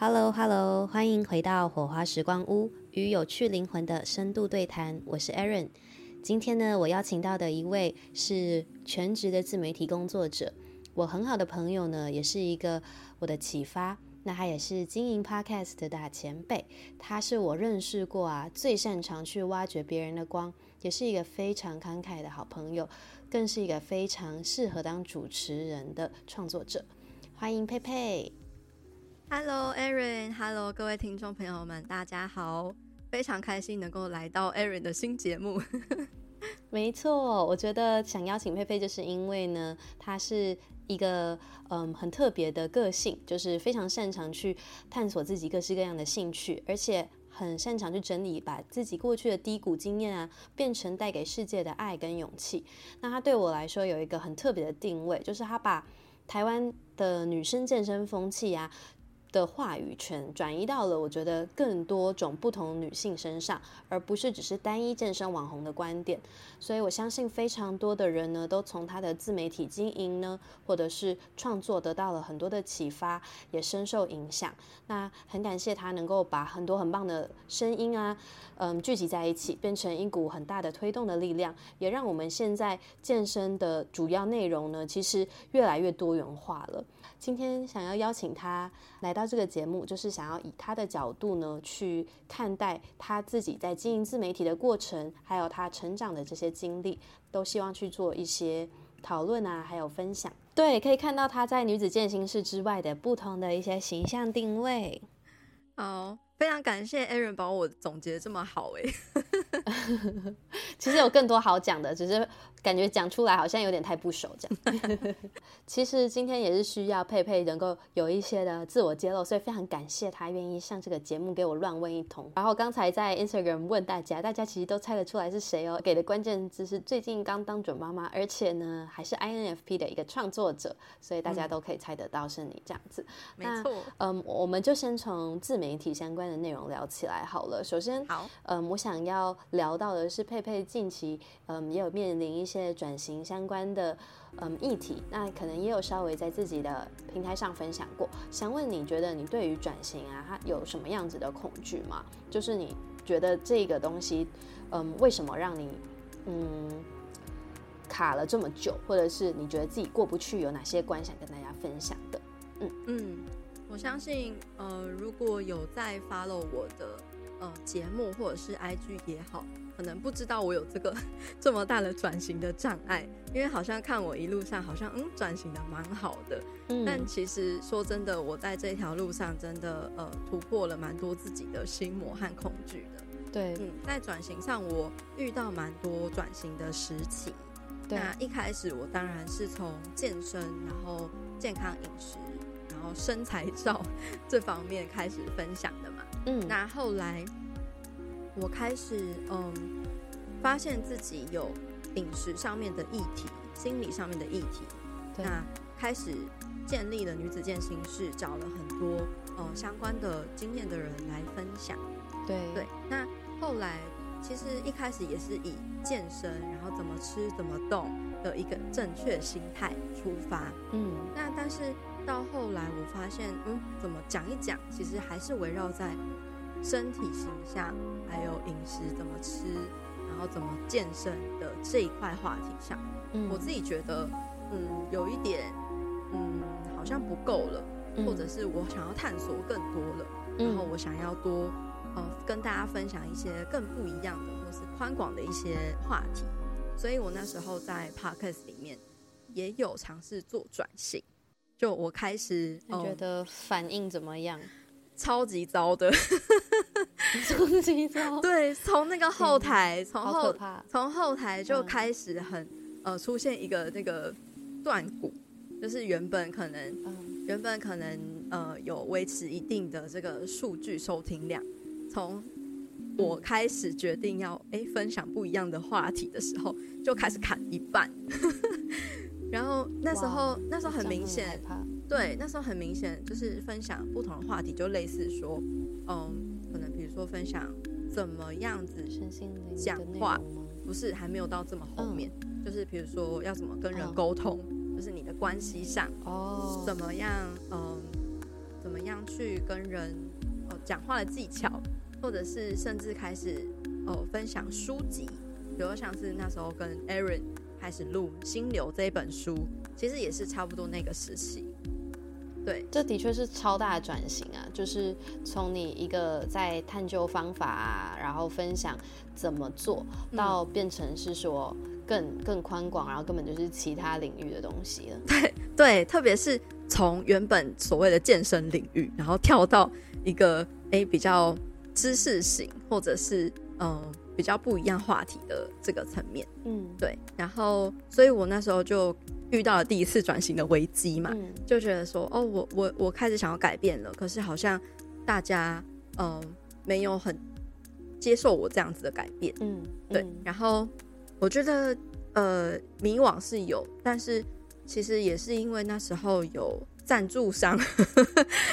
Hello，Hello，欢迎回到火花时光屋与有趣灵魂的深度对谈。我是 Erin。今天呢，我邀请到的一位是全职的自媒体工作者，我很好的朋友呢，也是一个我的启发。那他也是经营 Podcast 的大前辈，他是我认识过啊最擅长去挖掘别人的光，也是一个非常慷慨的好朋友，更是一个非常适合当主持人的创作者。欢迎佩佩。Hello，Erin，Hello，各位听众朋友们，大家好，非常开心能够来到 Erin 的新节目。没错，我觉得想邀请佩佩，就是因为呢，她是一个嗯很特别的个性，就是非常擅长去探索自己各式各样的兴趣，而且很擅长去整理，把自己过去的低谷经验啊，变成带给世界的爱跟勇气。那她对我来说有一个很特别的定位，就是她把台湾的女生健身风气啊。的话语权转移到了我觉得更多种不同女性身上，而不是只是单一健身网红的观点。所以我相信非常多的人呢，都从他的自媒体经营呢，或者是创作得到了很多的启发，也深受影响。那很感谢他能够把很多很棒的声音啊，嗯，聚集在一起，变成一股很大的推动的力量，也让我们现在健身的主要内容呢，其实越来越多元化了。今天想要邀请他来到这个节目，就是想要以他的角度呢，去看待他自己在经营自媒体的过程，还有他成长的这些经历，都希望去做一些讨论啊，还有分享。对，可以看到他在女子健心室之外的不同的一些形象定位。好。非常感谢 Erin 帮我总结这么好哎，其实有更多好讲的，只是感觉讲出来好像有点太不熟这样。其实今天也是需要佩佩能够有一些的自我揭露，所以非常感谢他愿意上这个节目给我乱问一通。然后刚才在 Instagram 问大家，大家其实都猜得出来是谁哦，给的关键字是最近刚当准妈妈，而且呢还是 INFP 的一个创作者，所以大家都可以猜得到是你这样子。没错，嗯，我们就先从自媒体相关的内容聊起来好了。首先，好，嗯，我想要聊到的是佩佩近期，嗯，也有面临一些转型相关的，嗯，议题。那可能也有稍微在自己的平台上分享过。想问你觉得你对于转型啊，它有什么样子的恐惧吗？就是你觉得这个东西，嗯，为什么让你，嗯，卡了这么久，或者是你觉得自己过不去，有哪些关想跟大家分享的？嗯嗯。我相信，呃，如果有在 follow 我的呃节目或者是 IG 也好，可能不知道我有这个 这么大的转型的障碍，因为好像看我一路上好像嗯转型的蛮好的，嗯，但其实说真的，我在这条路上真的呃突破了蛮多自己的心魔和恐惧的。对，嗯，在转型上我遇到蛮多转型的时期。对，那一开始我当然是从健身，然后健康饮食。然后身材照 这方面开始分享的嘛，嗯，那后来我开始嗯，发现自己有饮食上面的议题，心理上面的议题，那开始建立了女子健心室，找了很多呃相关的经验的人来分享，对。对。那后来其实一开始也是以健身，然后怎么吃怎么动的一个正确心态出发，嗯，那但是。到后来，我发现，嗯，怎么讲一讲，其实还是围绕在身体形象，还有饮食怎么吃，然后怎么健身的这一块话题上。嗯，我自己觉得，嗯，有一点，嗯，好像不够了，嗯，或者是我想要探索更多了，嗯，然后我想要多，呃，跟大家分享一些更不一样的，或是宽广的一些话题。所以我那时候在 Podcast 里面也有尝试做转型。就我开始，你觉得反应怎么样？哦、超级糟的，超级糟。对，从那个后台，从、嗯、后从后台就开始很、嗯、呃出现一个那个断骨，就是原本可能、嗯、原本可能呃有维持一定的这个数据收听量，从我开始决定要哎、欸、分享不一样的话题的时候，就开始砍一半。然后那时候，那时候很明显，对，那时候很明显就是分享不同的话题，就类似说，嗯，可能比如说分享怎么样子讲话，不是还没有到这么后面，嗯、就是比如说要怎么跟人沟通，嗯、就是你的关系上，哦，怎么样，嗯，怎么样去跟人哦讲话的技巧，或者是甚至开始哦分享书籍，比如像是那时候跟 Aaron 开始录《心流》这一本书，其实也是差不多那个时期。对，这的确是超大的转型啊！就是从你一个在探究方法啊，然后分享怎么做，到变成是说更更宽广，然后根本就是其他领域的东西了。对对，特别是从原本所谓的健身领域，然后跳到一个诶比较知识型，或者是嗯、呃、比较不一样话题的这个层面。嗯，对。然后，所以我那时候就。遇到了第一次转型的危机嘛，嗯、就觉得说，哦，我我我开始想要改变了，可是好像大家嗯、呃、没有很接受我这样子的改变，嗯，对。然后我觉得呃迷惘是有，但是其实也是因为那时候有赞助商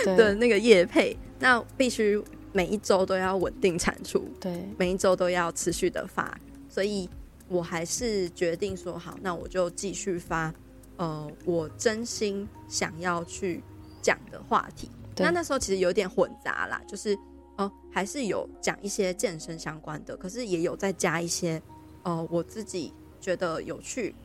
的那个业配，那必须每一周都要稳定产出，对，每一周都要持续的发，所以我还是决定说好，那我就继续发。呃，我真心想要去讲的话题，那那时候其实有点混杂啦，就是哦、呃，还是有讲一些健身相关的，可是也有再加一些呃，我自己觉得有趣，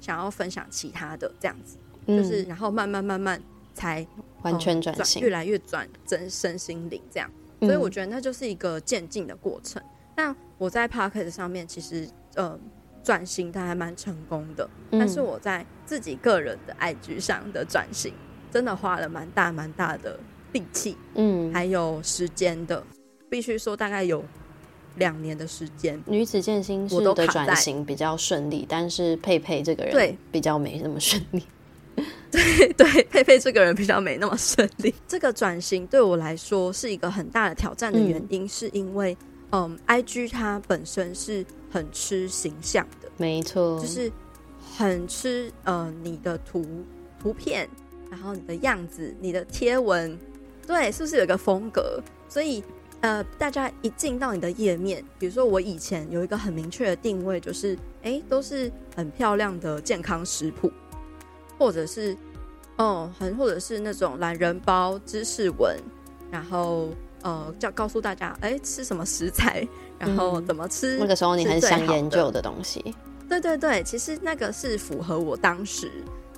想要分享其他的这样子，嗯、就是然后慢慢慢慢才、呃、完全转型，越来越转真身心灵这样，所以我觉得那就是一个渐进的过程。那、嗯、我在 Podcast 上面其实呃。转型它还蛮成功的，嗯，但是我在自己个人的 IG 上的转型，真的花了蛮大蛮大的力气，嗯，还有时间的，必须说大概有两年的时间。女子健心是的转型比较顺利，但是佩佩这个人对比较没那么顺利。对对，佩佩这个人比较没那么顺利。这个转型对我来说是一个很大的挑战的原因，是因为嗯，嗯，IG 它本身是。很吃形象的，没错，就是很吃呃你的图图片，然后你的样子、你的贴文，对，是不是有一个风格？所以呃，大家一进到你的页面，比如说我以前有一个很明确的定位，就是哎、欸，都是很漂亮的健康食谱，或者是哦，很或者是那种懒人包知识文，然后呃，叫告诉大家哎、欸，吃什么食材。然后怎么吃？那个时候你很想研究的东西。对对对，其实那个是符合我当时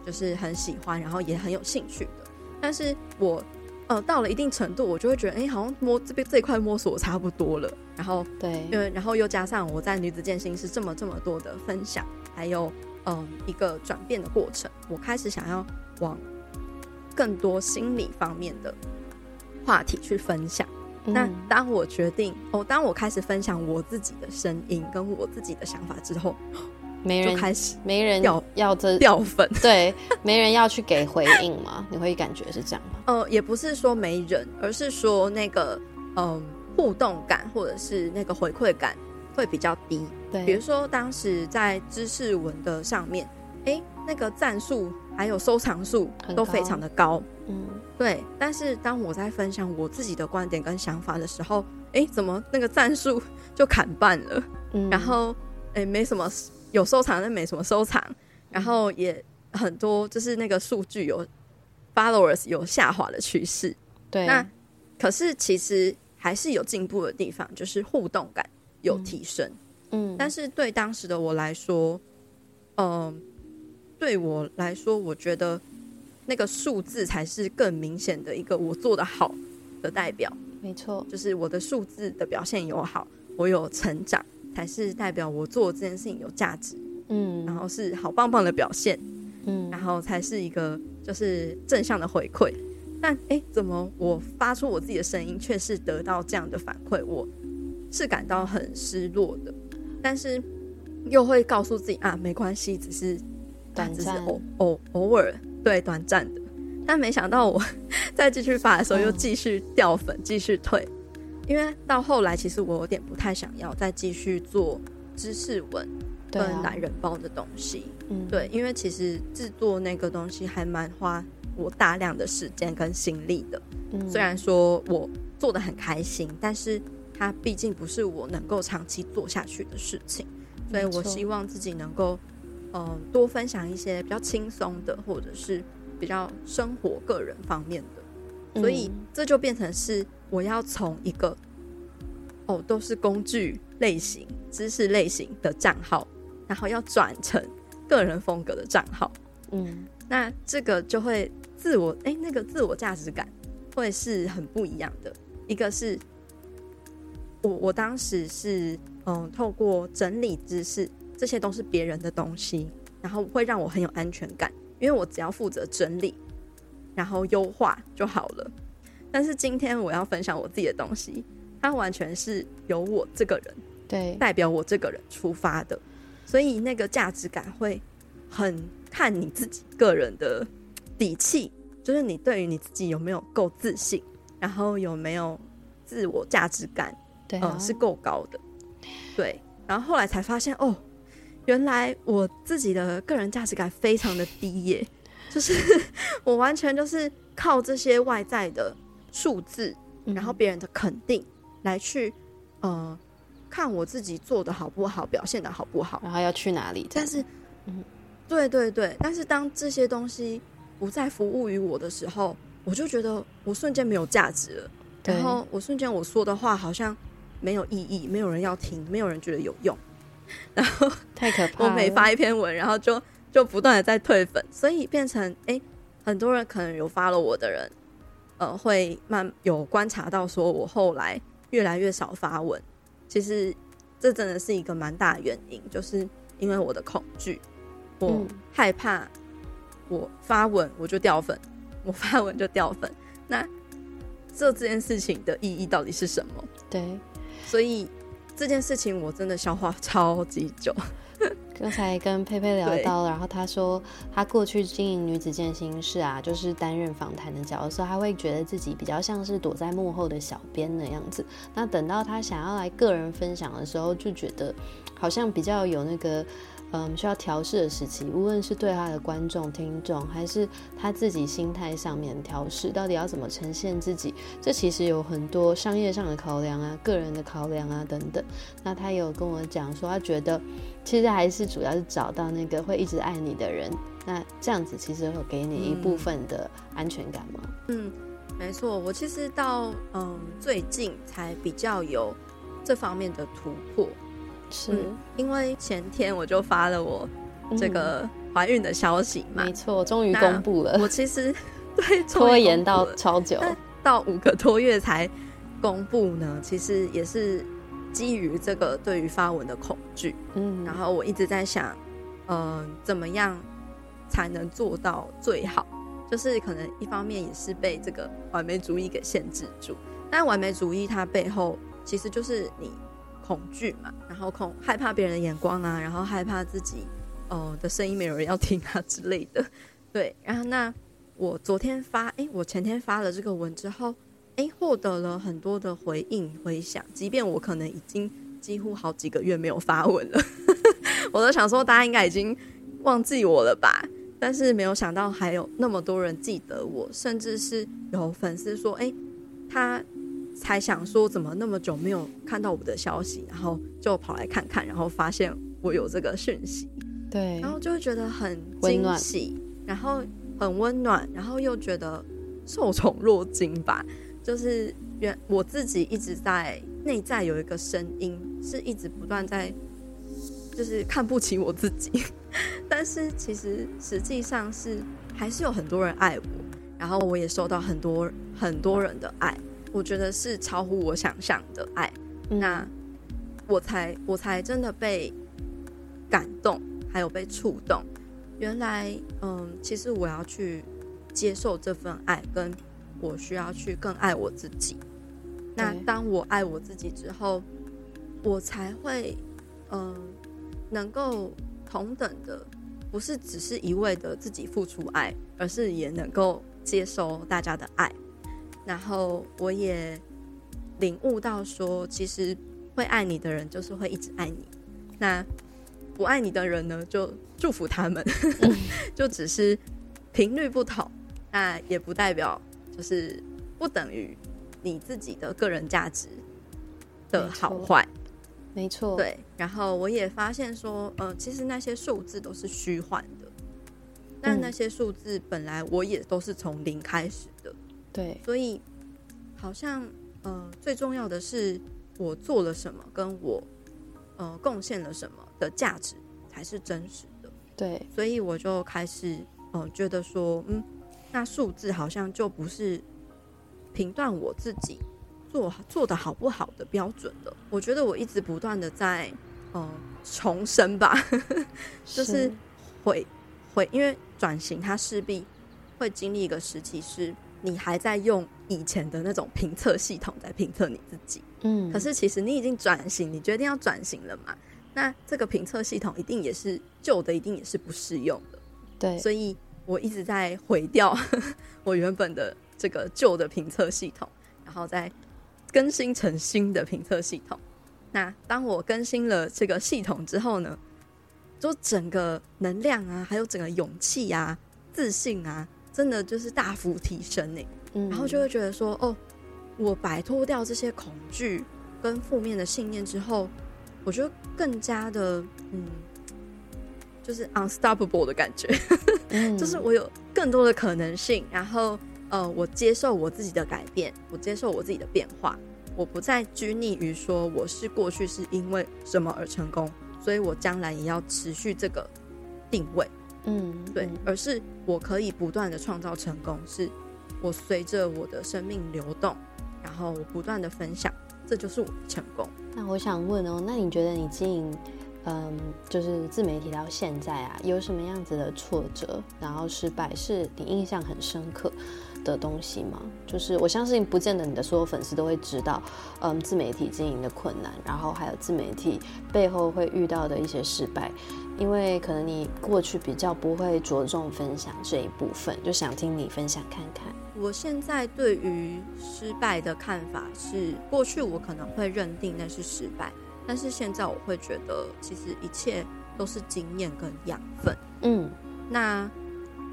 就是很喜欢，然后也很有兴趣的。但是我呃到了一定程度，我就会觉得，哎，好像摸这边这一块摸索差不多了。然后对，因为然后又加上我在女子健心是这么这么多的分享，还有嗯一个转变的过程，我开始想要往更多心理方面的话题去分享。那当我决定哦，当我开始分享我自己的声音跟我自己的想法之后，没人开始没人要要这掉粉，对，没人要去给回应吗？你会感觉是这样吗？呃，也不是说没人，而是说那个嗯、呃、互动感或者是那个回馈感会比较低。对，比如说当时在知识文的上面，哎、欸，那个赞数还有收藏数都非常的高，嗯。对，但是当我在分享我自己的观点跟想法的时候，哎，怎么那个赞数 就砍半了？嗯，然后哎，没什么有收藏，但没什么收藏，然后也很多就是那个数据有 followers 有下滑的趋势。对，那可是其实还是有进步的地方，就是互动感有提升。嗯，但是对当时的我来说，嗯、呃，对我来说，我觉得。那个数字才是更明显的一个我做得好的代表，没错，就是我的数字的表现有好，我有成长，才是代表我做这件事情有价值，嗯，然后是好棒棒的表现，嗯，然后才是一个就是正向的回馈。但哎，怎么我发出我自己的声音，却是得到这样的反馈？我是感到很失落的，但是又会告诉自己啊，没关系，只是短暂，偶偶偶尔。对，短暂的，但没想到我 再继续发的时候又继续掉粉，继续退，因为到后来其实我有点不太想要再继续做知识文跟懒人包的东西，嗯，对，因为其实制作那个东西还蛮花我大量的时间跟心力的，嗯，虽然说我做的很开心，但是它毕竟不是我能够长期做下去的事情，所以我希望自己能够。呃，多分享一些比较轻松的，或者是比较生活、个人方面的所以这就变成是我要从一个哦都是工具类型、知识类型的账号，然后要转成个人风格的账号。嗯，那这个就会自我哎、欸，那个自我价值感会是很不一样的。一个是我我当时是嗯透过整理知识，这些都是别人的东西，然后会让我很有安全感，因为我只要负责整理。然后优化就好了，但是今天我要分享我自己的东西，它完全是由我这个人对代表我这个人出发的，所以那个价值感会很看你自己个人的底气，就是你对于你自己有没有够自信，然后有没有自我价值感，对、啊，嗯，是够高的，对。然后后来才发现，哦，原来我自己的个人价值感非常的低耶。就是 我完全就是靠这些外在的数字，然后别人的肯定来去，呃，看我自己做的好不好，表现的好不好，然后要去哪里。但是，嗯，对对对，但是当这些东西不再服务于我的时候，我就觉得我瞬间没有价值了。然后我瞬间我说的话好像没有意义，没有人要听，没有人觉得有用。然 后太可怕了，我每发一篇文，然后就。就不断的在退粉，所以变成哎、欸，很多人可能有 follow 我的人，呃，会慢有观察到说我后来越来越少发文。其实这真的是一个蛮大的原因，就是因为我的恐惧，我害怕我发文我就掉粉，我发文就掉粉。那做这件事情的意义到底是什么？对，所以这件事情我真的消化超级久。刚才跟佩佩聊到，然后他说他过去经营女子健心室啊，就是担任访谈的角色，他会觉得自己比较像是躲在幕后的小编的样子。那等到他想要来个人分享的时候，就觉得好像比较有那个。嗯，需要调试的时期，无论是对他的观众、听众，还是他自己心态上面调试，到底要怎么呈现自己，这其实有很多商业上的考量啊、个人的考量啊等等。那他有跟我讲说，他觉得其实还是主要是找到那个会一直爱你的人，那这样子其实会给你一部分的安全感吗？嗯，没错，我其实到嗯最近才比较有这方面的突破。是、嗯，因为前天我就发了我这个怀孕的消息嘛，嗯、没错，终于公布了。我其实 对拖延到超久，到五个多月才公布呢。其实也是基于这个对于发文的恐惧，嗯，然后我一直在想，嗯、呃，怎么样才能做到最好？就是可能一方面也是被这个完美主义给限制住，但完美主义它背后其实就是你。恐惧嘛，然后恐害怕别人的眼光啊，然后害怕自己哦、呃、的声音没有人要听啊之类的，对。然后那我昨天发，哎，我前天发了这个文之后，哎，获得了很多的回应回响，即便我可能已经几乎好几个月没有发文了，我都想说大家应该已经忘记我了吧，但是没有想到还有那么多人记得我，甚至是有粉丝说，哎，他。才想说怎么那么久没有看到我的消息，然后就跑来看看，然后发现我有这个讯息，对，然后就会觉得很惊喜，然后很温暖，然后又觉得受宠若惊吧。就是原我自己一直在内在有一个声音，是一直不断在，就是看不起我自己，但是其实实际上是还是有很多人爱我，然后我也受到很多很多人的爱。我觉得是超乎我想象的爱，那我才我才真的被感动，还有被触动。原来，嗯，其实我要去接受这份爱，跟我需要去更爱我自己。那当我爱我自己之后，我才会，嗯，能够同等的，不是只是一味的自己付出爱，而是也能够接收大家的爱。然后我也领悟到说，其实会爱你的人就是会一直爱你，那不爱你的人呢，就祝福他们，就只是频率不同，那也不代表就是不等于你自己的个人价值的好坏，没错，对。然后我也发现说，呃，其实那些数字都是虚幻的，但那些数字本来我也都是从零开始的。对，所以好像呃，最重要的是我做了什么，跟我呃贡献了什么的价值才是真实的。对，所以我就开始呃觉得说，嗯，那数字好像就不是评断我自己做做的好不好的标准了。我觉得我一直不断的在呃重生吧，就是会会因为转型，它势必会经历一个时期是。你还在用以前的那种评测系统在评测你自己，嗯，可是其实你已经转型，你决定要转型了嘛？那这个评测系统一定也是旧的，一定也是不适用的，对。所以我一直在毁掉 我原本的这个旧的评测系统，然后再更新成新的评测系统。那当我更新了这个系统之后呢，就整个能量啊，还有整个勇气啊、自信啊。真的就是大幅提升呢，嗯，然后就会觉得说，哦，我摆脱掉这些恐惧跟负面的信念之后，我觉得更加的，嗯，就是 unstoppable 的感觉，嗯，就是我有更多的可能性，然后，呃，我接受我自己的改变，我接受我自己的变化，我不再拘泥于说我是过去是因为什么而成功，所以我将来也要持续这个定位。嗯，对，而是我可以不断的创造成功，是我随着我的生命流动，然后我不断的分享，这就是我的成功。那我想问哦，那你觉得你经营，嗯，就是自媒体到现在啊，有什么样子的挫折，然后失败是你印象很深刻的东西吗？就是我相信，不见得你的所有粉丝都会知道，嗯，自媒体经营的困难，然后还有自媒体背后会遇到的一些失败。因为可能你过去比较不会着重分享这一部分，就想听你分享看看。我现在对于失败的看法是，过去我可能会认定那是失败，但是现在我会觉得，其实一切都是经验跟养分。嗯，那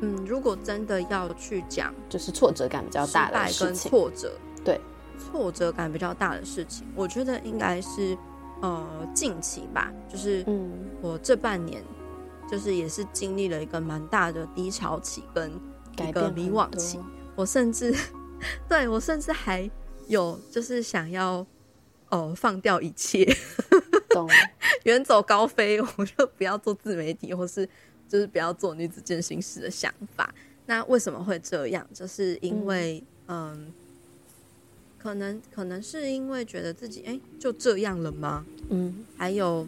嗯，如果真的要去讲，就是挫折感比较大的事情，跟挫折，对，挫折感比较大的事情，我觉得应该是。呃，近期吧，就是我这半年，就是也是经历了一个蛮大的低潮期跟一个迷惘期。我甚至，对我甚至还有就是想要，呃，放掉一切，懂，远走高飞，我就不要做自媒体，或是就是不要做女子健身师的想法。那为什么会这样？就是因为，嗯。呃可能可能是因为觉得自己哎、欸、就这样了吗？嗯，还有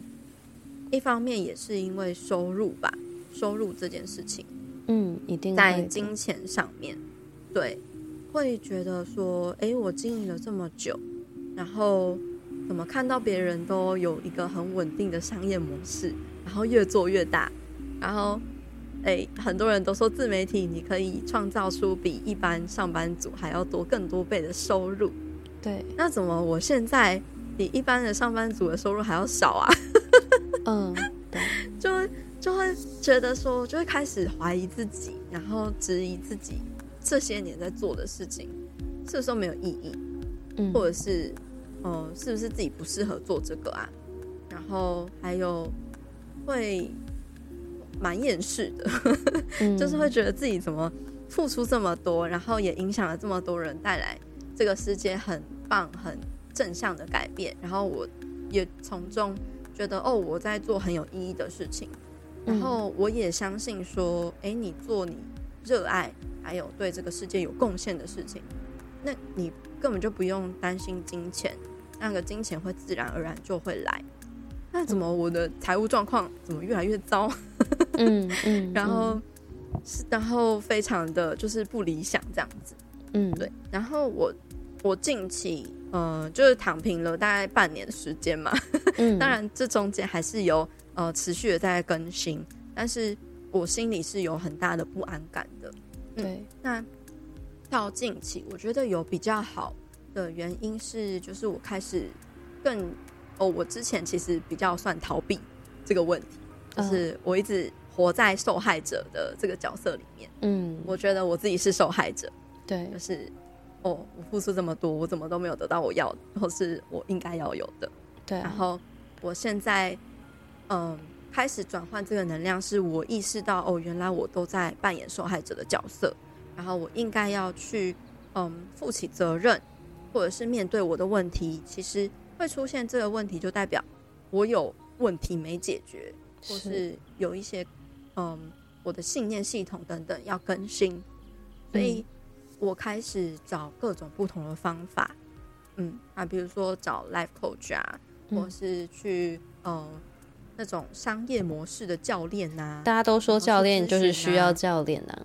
一方面也是因为收入吧，收入这件事情，嗯，一定在金钱上面，对，会觉得说，哎、欸，我经营了这么久，然后怎么看到别人都有一个很稳定的商业模式，然后越做越大，然后哎、欸，很多人都说自媒体你可以创造出比一般上班族还要多更多倍的收入。对，那怎么我现在比一般的上班族的收入还要少啊？嗯，对，就会就会觉得说，就会开始怀疑自己，然后质疑自己这些年在做的事情是不是没有意义，嗯，或者是，嗯，是不是自己不适合做这个啊？然后还有会蛮厌世的，嗯，就是会觉得自己怎么付出这么多，然后也影响了这么多人，带来。这个世界很棒，很正向的改变，然后我也从中觉得哦，我在做很有意义的事情，然后我也相信说，哎，你做你热爱，还有对这个世界有贡献的事情，那你根本就不用担心金钱，那个金钱会自然而然就会来。那怎么我的财务状况怎么越来越糟？嗯嗯，然后是然后非常的就是不理想这样子，嗯，对，然后我。我近期呃，就是躺平了大概半年时间嘛，嗯、当然这中间还是有呃持续的在更新，但是我心里是有很大的不安感的。嗯、对，那到近期我觉得有比较好的原因是，就是我开始更哦，我之前其实比较算逃避这个问题，就是我一直活在受害者的这个角色里面。嗯，我觉得我自己是受害者，对，就是。哦，我付出这么多，我怎么都没有得到我要的，或是我应该要有的。对啊。然后我现在，嗯，开始转换这个能量，是我意识到，哦，原来我都在扮演受害者的角色，然后我应该要去嗯负起责任，或者是面对我的问题，其实会出现这个问题，就代表我有问题没解决，或是有一些嗯我的信念系统等等要更新，所以我开始找各种不同的方法，嗯啊，比如说找 life coach 啊，或是去嗯。那种商业模式的教练呐、啊，大家都说教练就是需要教练呐、啊。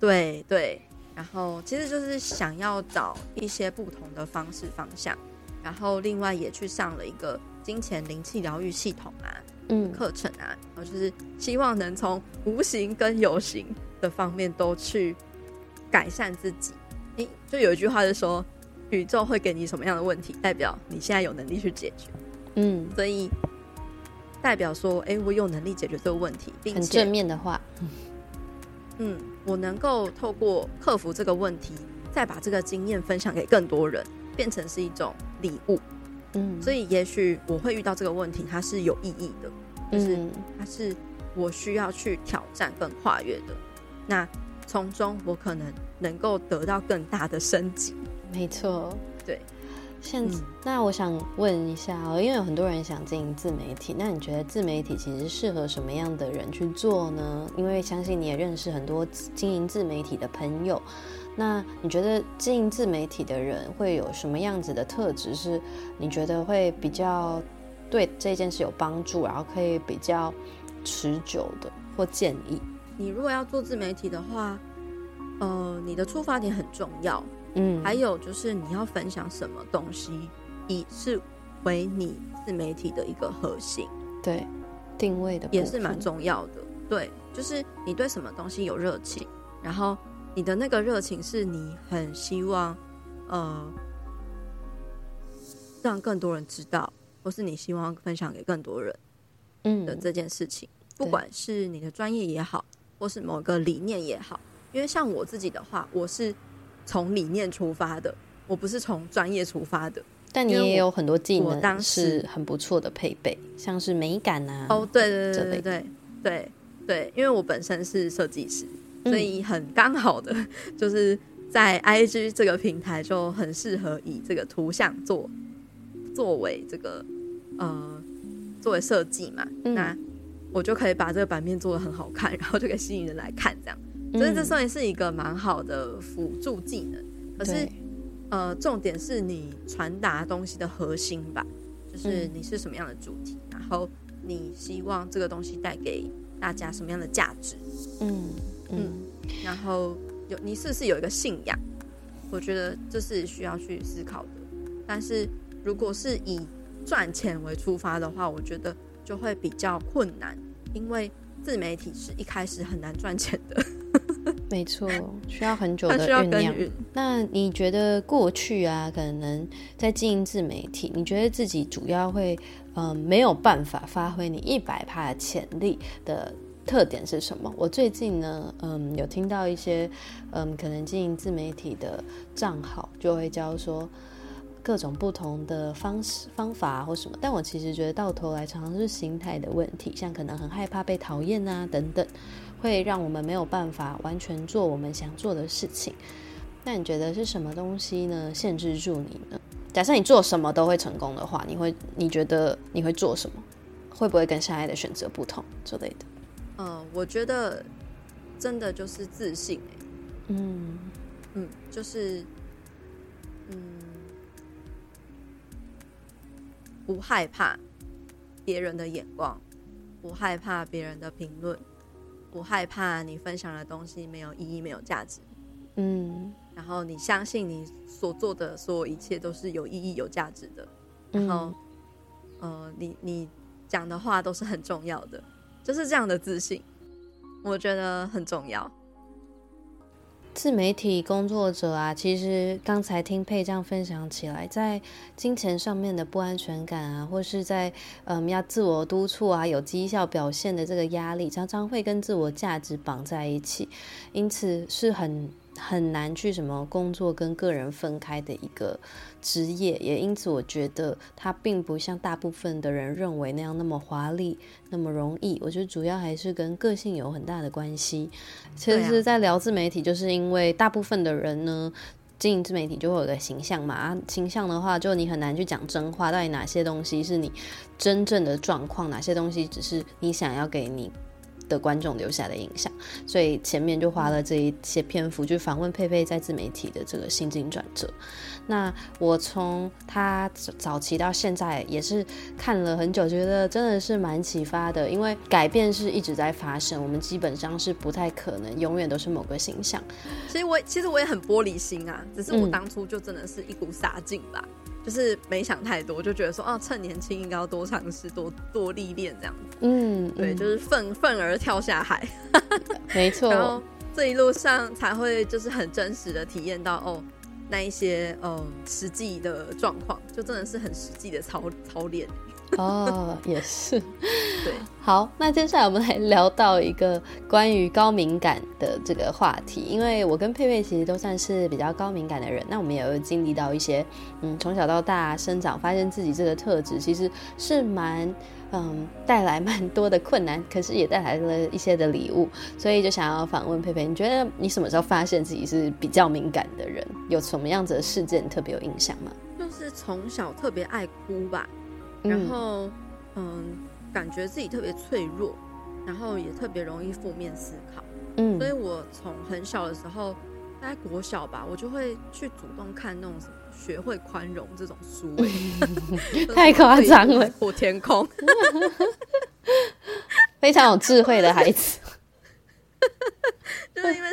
对对，然后其实就是想要找一些不同的方式方向，然后另外也去上了一个金钱灵气疗愈系统啊，嗯，课程啊，然后就是希望能从无形跟有形的方面都去改善自己。诶，就有一句话是说，宇宙会给你什么样的问题，代表你现在有能力去解决。嗯，所以。代表说，哎、欸，我有能力解决这个问题，并且很正面的话，嗯，我能够透过克服这个问题，再把这个经验分享给更多人，变成是一种礼物，嗯，所以也许我会遇到这个问题，它是有意义的，就是它是我需要去挑战跟跨越的，那从中我可能能够得到更大的升级，没错，对。现、嗯、那我想问一下哦，因为有很多人想经营自媒体，那你觉得自媒体其实适合什么样的人去做呢？因为相信你也认识很多经营自媒体的朋友，那你觉得经营自媒体的人会有什么样子的特质是你觉得会比较对这件事有帮助，然后可以比较持久的或建议？你如果要做自媒体的话，呃，你的出发点很重要。嗯，还有就是你要分享什么东西，以是为你自媒体的一个核心，对，定位的也是蛮重要的。对，就是你对什么东西有热情，然后你的那个热情是你很希望呃让更多人知道，或是你希望分享给更多人，嗯的这件事情，嗯，不管是你的专业也好，或是某个理念也好，因为像我自己的话，我是。从理念出发的，我不是从专业出发的。但你也有很多技能，当时很不错的配备，像是美感啊。哦，对对对对对对对，因为我本身是设计师，所以很刚好的就是在 IG 这个平台就很适合以这个图像做作为这个呃作为设计嘛、嗯。那我就可以把这个版面做的很好看，然后就可以吸引人来看这样。所以这算是一个蛮好的辅助技能，可是，呃，重点是你传达东西的核心吧，就是你是什么样的主题，然后你希望这个东西带给大家什么样的价值，嗯嗯，然后有你是不是有一个信仰？我觉得这是需要去思考的。但是如果是以赚钱为出发的话，我觉得就会比较困难，因为自媒体是一开始很难赚钱的。没错，需要很久的酝酿。那你觉得过去啊，可能在经营自媒体，你觉得自己主要会嗯、呃、没有办法发挥你一百趴的潜力的特点是什么？我最近呢，嗯，有听到一些嗯，可能经营自媒体的账号就会教说各种不同的方式方法或什么，但我其实觉得到头来常常是心态的问题，像可能很害怕被讨厌啊等等。会让我们没有办法完全做我们想做的事情。那你觉得是什么东西呢？限制住你呢？假设你做什么都会成功的话，你会你觉得你会做什么？会不会跟现在的选择不同之类的？嗯，我觉得真的就是自信欸。嗯嗯，就是嗯，不害怕别人的眼光，不害怕别人的评论。不害怕你分享的东西没有意义、没有价值，嗯，然后你相信你所做的所有一切都是有意义、有价值的，然后，嗯、呃，你你讲的话都是很重要的，就是这样的自信，我觉得很重要。自媒体工作者啊，其实刚才听佩这样分享起来，在金钱上面的不安全感啊，或是在嗯要自我督促啊，有绩效表现的这个压力，常常会跟自我价值绑在一起，因此是很很难去什么工作跟个人分开的一个职业，也因此我觉得它并不像大部分的人认为那样那么华丽，那么容易。我觉得主要还是跟个性有很大的关系。其实，在聊自媒体，就是因为大部分的人呢，经营自媒体就会有个形象嘛。啊，形象的话，就你很难去讲真话，到底哪些东西是你真正的状况，哪些东西只是你想要给你。的观众留下的印象，所以前面就花了这一些篇幅去访问佩佩在自媒体的这个心境转折。那我从他早期到现在也是看了很久，觉得真的是蛮启发的。因为改变是一直在发生，我们基本上是不太可能永远都是某个形象。其实我其实我也很玻璃心啊，只是我当初就真的是一股傻劲吧。嗯就是没想太多，就觉得说，哦，趁年轻应该要多尝试、多多历练这样子。嗯，对，就是愤愤而跳下海，没错。然后这一路上才会就是很真实的体验到，哦，那一些嗯实际的状况，就真的是很实际的操操练。哦，也是，对，好，那接下来我们来聊到一个关于高敏感的这个话题，因为我跟佩佩其实都算是比较高敏感的人，那我们也有经历到一些，嗯，从小到大生长，发现自己这个特质其实是蛮，嗯，带来蛮多的困难，可是也带来了一些的礼物，所以就想要访问佩佩，你觉得你什么时候发现自己是比较敏感的人？有什么样子的事件特别有印象吗？就是从小特别爱哭吧。然后，嗯，感觉自己特别脆弱，然后也特别容易负面思考，嗯，所以我从很小的时候，大概国小吧，我就会去主动看那种什么《学会宽容》这种书，太夸张了，破天空，非常有智慧的孩子，就是因为。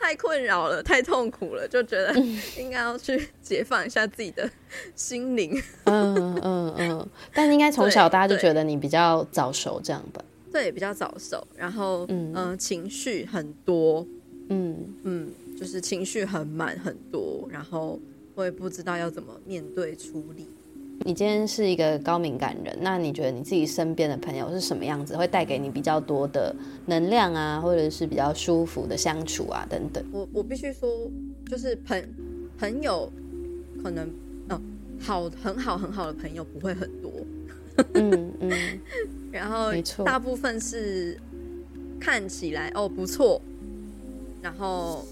太困扰了，太痛苦了，就觉得应该要去解放一下自己的心灵。嗯嗯嗯，但应该从小大家就觉得你比较早熟，这样吧？对，比较早熟，然后嗯、呃、情绪很多，嗯嗯，就是情绪很满很多，然后我也不知道要怎么面对处理。你今天是一个高敏感人，那你觉得你自己身边的朋友是什么样子？会带给你比较多的能量啊，或者是比较舒服的相处啊，等等。我我必须说，就是朋朋友可能，哦，好很好很好的朋友不会很多，嗯嗯，然后没错，大部分是看起来哦不错，然后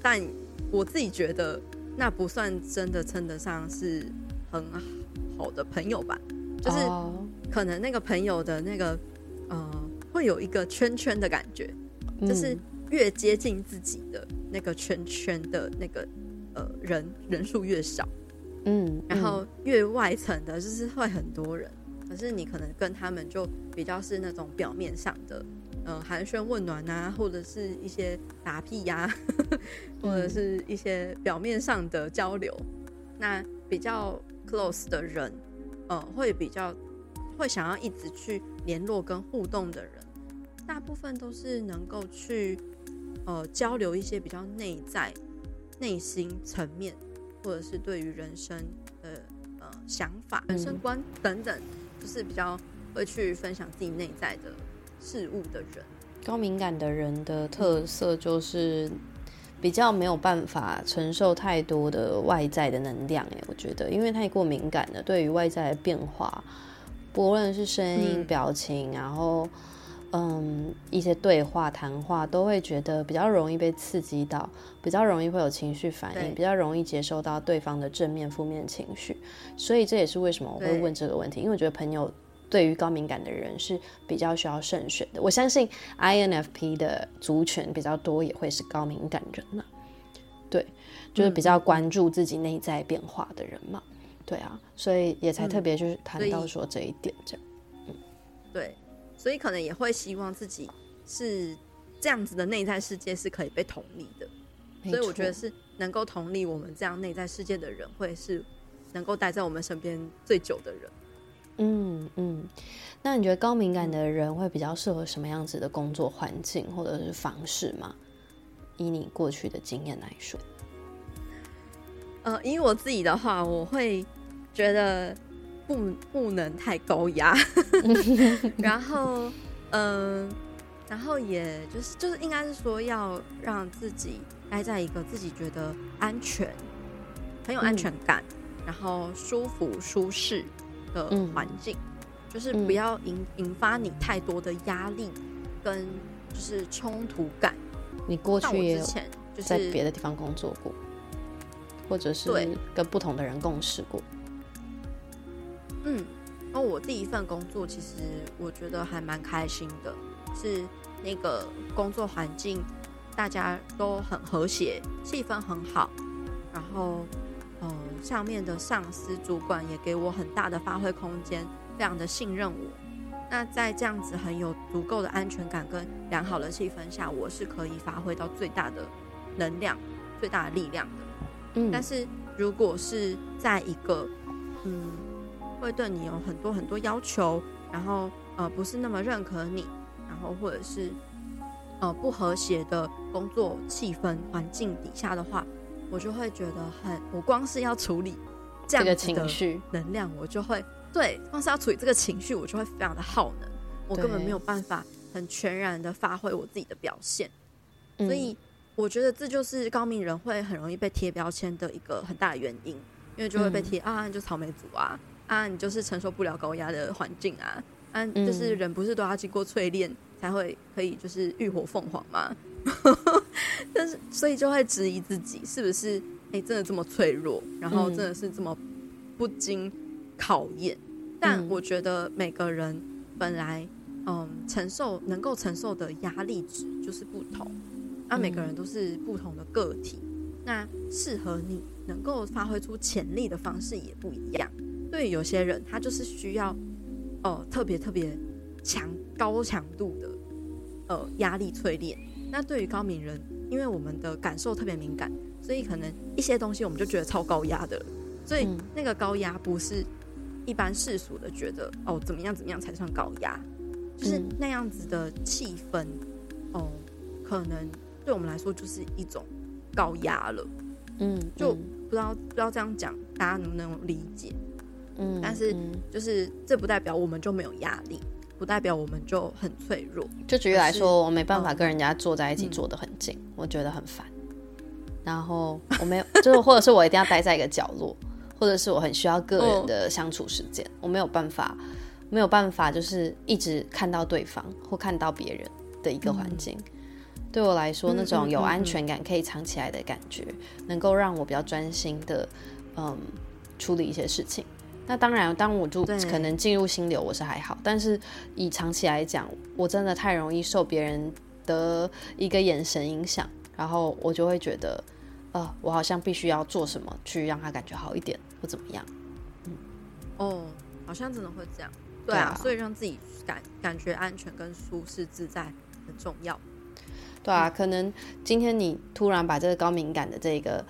但我自己觉得那不算真的称得上是很好。好的朋友吧，就是可能那个朋友的那个呃，会有一个圈圈的感觉，就是越接近自己的那个圈圈的那个呃人人数越少，嗯，然后越外层的就是会很多人，可是你可能跟他们就比较是那种表面上的呃寒暄问暖啊，或者是一些打屁呀，或者是一些表面上的交流，那比较。Close 的人，呃，会比较会想要一直去联络跟互动的人，大部分都是能够去呃交流一些比较内在、内心层面，或者是对于人生的呃想法、人生观等等，就是比较会去分享自己内在的事物的人。高敏感的人的特色就是。比较没有办法承受太多的外在的能量，哎，我觉得，因为太过敏感了，对于外在的变化，不论是声音、表情，然后，嗯，一些对话、谈话，都会觉得比较容易被刺激到，比较容易会有情绪反应，比较容易接受到对方的正面、负面情绪，所以这也是为什么我会问这个问题，因为我觉得朋友。对于高敏感的人是比较需要慎选的。我相信 INFP 的族群比较多，也会是高敏感人嘛。对，就是比较关注自己内在变化的人嘛。对啊，所以也才特别就是谈到说这一点这样。嗯，对，所以可能也会希望自己是这样子的内在世界是可以被同理的。所以我觉得是能够同理我们这样内在世界的人，会是能够待在我们身边最久的人。嗯嗯，那你觉得高敏感的人会比较适合什么样子的工作环境或者是方式吗？以你过去的经验来说，呃，以我自己的话，我会觉得不不能太高压，然后嗯、呃，然后也就是就是应该是说要让自己待在一个自己觉得安全、很有安全感，嗯、然后舒服舒适的环境，嗯、就是不要引引发你太多的压力跟就是冲突感。你过去也有在别的地方工作过，或者是跟不同的人共事过。嗯，然后我第一份工作其实我觉得还蛮开心的，是那个工作环境大家都很和谐，气氛很好，然后呃上面的上司主管也给我很大的发挥空间，非常的信任我。那在这样子很有足够的安全感跟良好的气氛下，我是可以发挥到最大的能量、最大的力量的。嗯，但是如果是在一个嗯会对你有很多很多要求，然后呃不是那么认可你，然后或者是呃不和谐的工作气氛环境底下的话，我就会觉得很，我光是要处理这样子的情绪能量，我就会。对，光是要处理这个情绪，我就会非常的耗能，我根本没有办法很全然的发挥我自己的表现。所以我觉得这就是高明人会很容易被贴标签的一个很大的原因，因为就会被贴、嗯、啊，你就草莓族啊，啊，你就是承受不了高压的环境啊，啊，就是人不是都要经过淬炼才会可以就是浴火凤凰吗？但是所以就会质疑自己是不是哎、欸、真的这么脆弱，然后真的是这么不经考验。但我觉得每个人本来嗯承受能够承受的压力值就是不同，那每个人都是不同的个体，那适合你能够发挥出潜力的方式也不一样。对于有些人，他就是需要哦、呃、特别特别强高强度的呃压力淬炼。那对于高敏人，因为我们的感受特别敏感，所以可能一些东西我们就觉得超高压的，所以那个高压不是。一般世俗的觉得哦，怎么样怎么样才算高压？就是那样子的气氛，哦，可能对我们来说就是一种高压了。嗯，就不知道不知道这样讲大家能不能理解？嗯，但是就是这不代表我们就没有压力，不代表我们就很脆弱。就举例来说，我没办法跟人家坐在一起坐得很近，我觉得很烦。然后我没有，就是或者是我一定要待在一个角落。或者是我很需要个人的相处时间，oh. 我没有办法，没有办法，就是一直看到对方或看到别人的一个环境。嗯、对我来说，那种有安全感可以藏起来的感觉，嗯嗯嗯、能够让我比较专心的，嗯，处理一些事情。那当然，当我就可能进入心流，我是还好，但是以长期来讲，我真的太容易受别人的一个眼神影响，然后我就会觉得。呃，我好像必须要做什么去让他感觉好一点，或怎么样？嗯，哦，好像真的会这样。对啊，所以让自己感感觉安全跟舒适自在很重要。对啊，嗯，可能今天你突然把这个高敏感的这个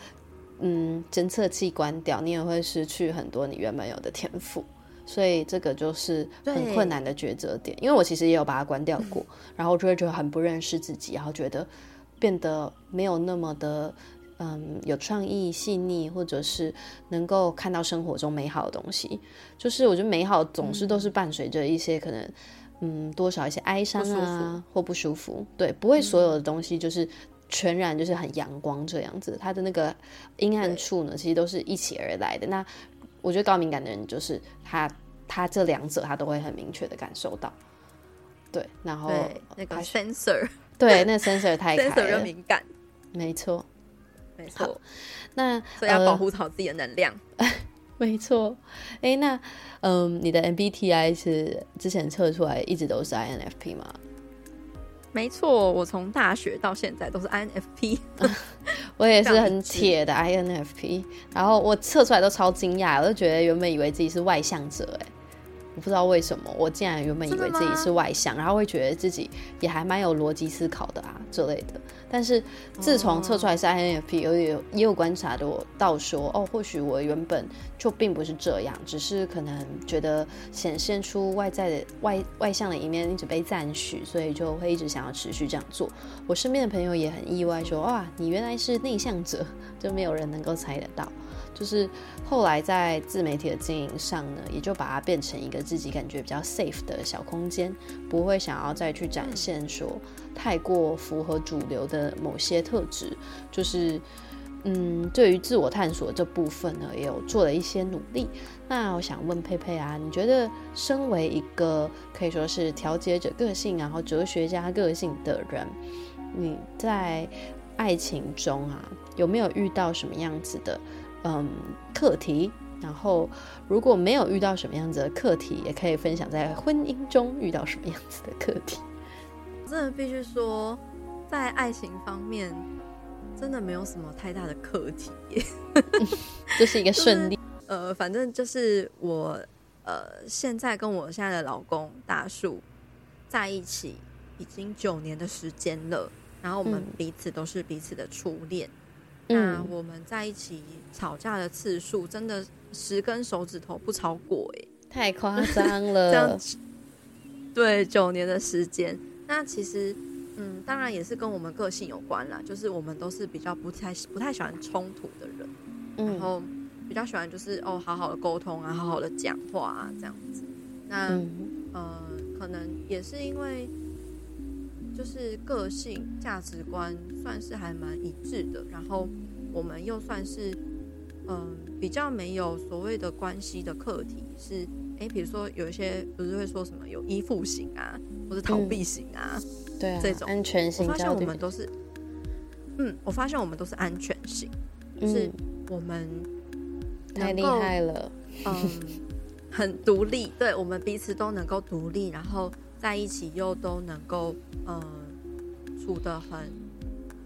嗯侦测器关掉，你也会失去很多你原本有的天赋。所以这个就是很困难的抉择点。因为我其实也有把它关掉过，嗯，然后就会觉得很不认识自己，然后觉得变得没有那么的。嗯，有创意、细腻，或者是能够看到生活中美好的东西，就是我觉得美好总是都是伴随着一些可能，嗯，多少一些哀伤啊，不或不舒服。对，不会所有的东西就是全然就是很阳光这样子，它的那个阴暗处呢，其实都是一起而来的。那我觉得高敏感的人就是他，他这两者他都会很明确的感受到。对，然后那个 sensor，对，那 sensor 太开了，sensor 又敏感，没错。没错，那所以要保护好自己的能量。呃、没错，哎、欸，那嗯、呃，你的 MBTI 是之前测出来一直都是 INFP 吗？没错，我从大学到现在都是 INFP，我也是很铁的 INFP。然后我测出来都超惊讶，我就觉得原本以为自己是外向者，哎，我不知道为什么，我竟然原本以为自己是外向，然后会觉得自己也还蛮有逻辑思考的啊之类的。但是自从测出来是 INFP，有也有也有观察的我到说，哦，或许我原本就并不是这样，只是可能觉得显现出外在的外外向的一面一直被赞许，所以就会一直想要持续这样做。我身边的朋友也很意外说，哇，你原来是内向者，就没有人能够猜得到。就是后来在自媒体的经营上呢，也就把它变成一个自己感觉比较 safe 的小空间，不会想要再去展现说太过符合主流的某些特质，就是。嗯，对于自我探索这部分呢，也有做了一些努力。那我想问佩佩啊，你觉得身为一个可以说是调节者个性，然后哲学家个性的人，你在爱情中啊，有没有遇到什么样子的嗯课题？然后如果没有遇到什么样子的课题，也可以分享在婚姻中遇到什么样子的课题。真的必须说，在爱情方面。真的没有什么太大的课题耶，这是一个顺利。就是、呃，反正就是我呃，现在跟我现在的老公大树在一起已经九年的时间了，然后我们彼此都是彼此的初恋。嗯、那我们在一起吵架的次数真的十根手指头不超过哎，太夸张了。这样子，对，九年的时间，那其实。嗯，当然也是跟我们个性有关啦，就是我们都是比较不太不太喜欢冲突的人，嗯、然后比较喜欢就是哦，好好的沟通啊，好好的讲话啊，这样子。那、嗯、呃，可能也是因为就是个性价值观算是还蛮一致的，然后我们又算是嗯、呃、比较没有所谓的关系的课题是，哎，比如说有一些不是会说什么有依附型啊，或者逃避型啊。嗯对啊，这种安全型，我发现我们都是，嗯，我发现我们都是安全性，就是我们太厉害了，嗯，很独立，对，我们彼此都能够独立，然后在一起又都能够，嗯，处得很，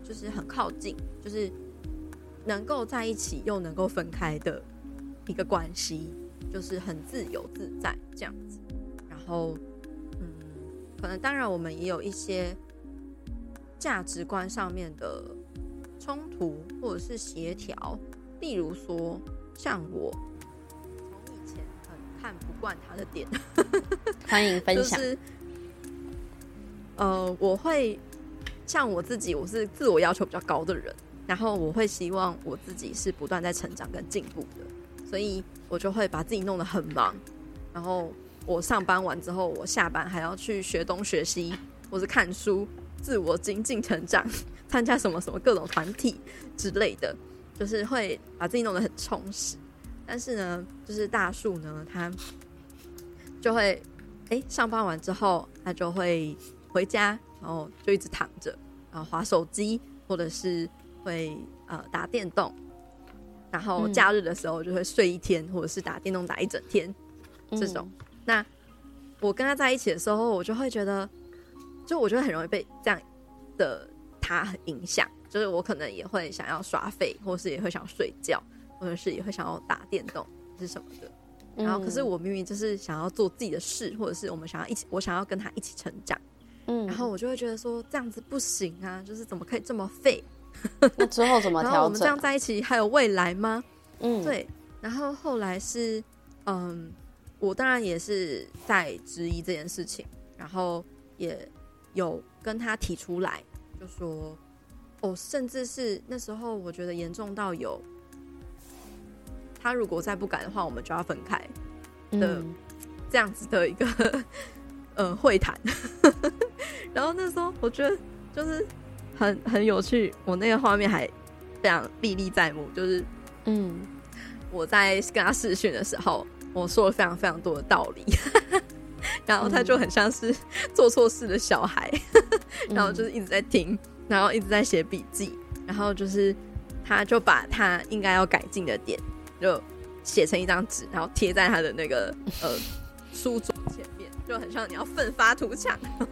就是很靠近，就是能够在一起又能够分开的一个关系，就是很自由自在这样子，然后。嗯可能当然，我们也有一些价值观上面的冲突，或者是协调。例如说，像我从以前很看不惯他的点，欢迎分享。就是、呃，我会像我自己，我是自我要求比较高的人，然后我会希望我自己是不断在成长跟进步的，所以我就会把自己弄得很忙，然后。我上班完之后，我下班还要去学东学西，或是看书、自我精进成长，参加什么什么各种团体之类的，就是会把自己弄得很充实。但是呢，就是大树呢，他就会哎、上班完之后，他就会回家，然后就一直躺着，然后划手机，或者是会呃打电动。然后假日的时候就会睡一天，或者是打电动打一整天，这种。嗯那我跟他在一起的时候，我就会觉得，就我觉得很容易被这样的他影响，就是我可能也会想要耍废，或是也会想睡觉，或者是也会想要打电动，是什么的。然后，可是我明明就是想要做自己的事，或者是我们想要一起，我想要跟他一起成长。嗯，然后我就会觉得说这样子不行啊，就是怎么可以这么废？那之后怎么调整？然后我们这样在一起还有未来吗？嗯，对。然后后来是嗯。我当然也是在质疑这件事情，然后也有跟他提出来，就说，哦，甚至是那时候我觉得严重到有，他如果再不改的话，我们就要分开的这样子的一个 呃会谈。然后那时候我觉得就是很很有趣，我那个画面还非常历历在目，就是嗯，我在跟他试训的时候。我说了非常非常多的道理，然后他就很像是 做错事的小孩，然后就是一直在听，然后一直在写笔记，然后就是他就把他应该要改进的点就写成一张纸，然后贴在他的那个呃书桌前面，就很像你要奋发图强，要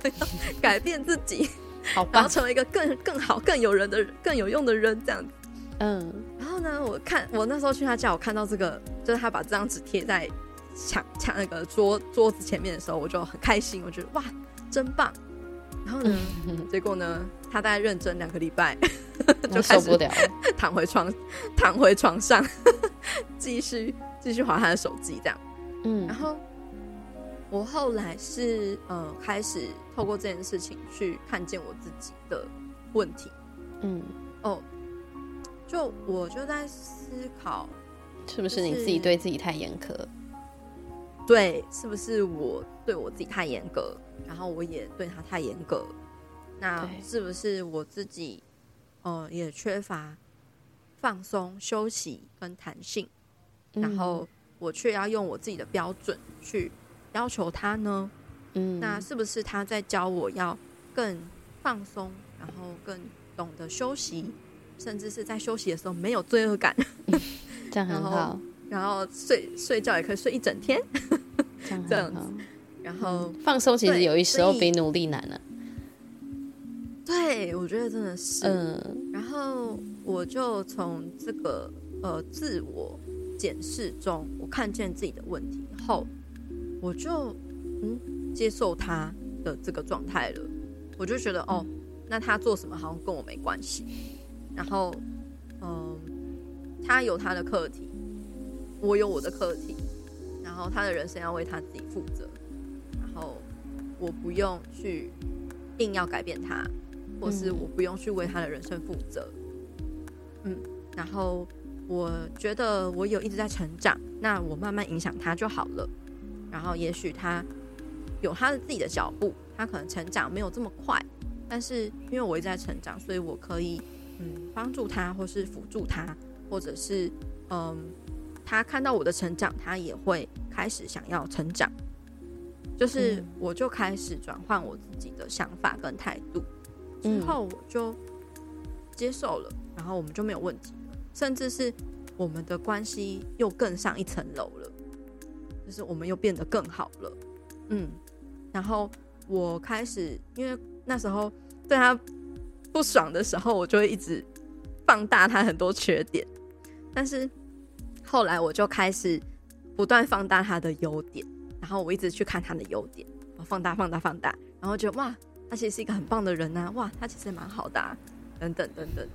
改变自己，好，然后成为一个更更好、更有人的、更有用的人这样子。嗯，然后呢，我看我那时候去他家，我看到这个，就是他把这张纸贴在墙墙那个桌桌子前面的时候，我就很开心，我觉得哇，真棒。然后呢，结果呢，他大概认真两个礼拜，就开始躺回床，躺回床上，继续继续划他的手机这样。嗯，然后我后来是呃开始透过这件事情去看见我自己的问题。嗯，哦。就我就在思考，是不是你自己对自己太严苛？对，是不是我对我自己太严格，然后我也对他太严格？那是不是我自己，呃，也缺乏放松、休息跟弹性？嗯、然后我却要用我自己的标准去要求他呢？嗯，那是不是他在教我要更放松，然后更懂得休息，甚至是在休息的时候没有罪恶感？嗯、这样很好。然后睡睡觉也可以睡一整天，这样，这样子。然后、嗯、放松其实有一时候比努力难呢。对，我觉得真的是。嗯。然后我就从这个呃自我检视中，我看见自己的问题后，我就嗯接受他的这个状态了。我就觉得哦，那他做什么好像跟我没关系。然后嗯、呃，他有他的课题。我有我的课题，然后他的人生要为他自己负责，然后我不用去硬要改变他，或是我不用去为他的人生负责。嗯，然后我觉得我有一直在成长，那我慢慢影响他就好了。然后也许他有他的自己的脚步，他可能成长没有这么快，但是因为我一直在成长，所以我可以嗯帮助他，或是辅助他，或者是嗯。他看到我的成长，他也会开始想要成长。就是我就开始转换我自己的想法跟态度，之后我就接受了，然后我们就没有问题了，甚至是我们的关系又更上一层楼了，就是我们又变得更好了。嗯，然后我开始，因为那时候对他不爽的时候，我就会一直放大他很多缺点，但是。后来我就开始不断放大他的优点，然后我一直去看他的优点，我放大、放大、放大，然后觉得哇，他其实是一个很棒的人呐、啊，哇，他其实蛮好的、啊，等等等等。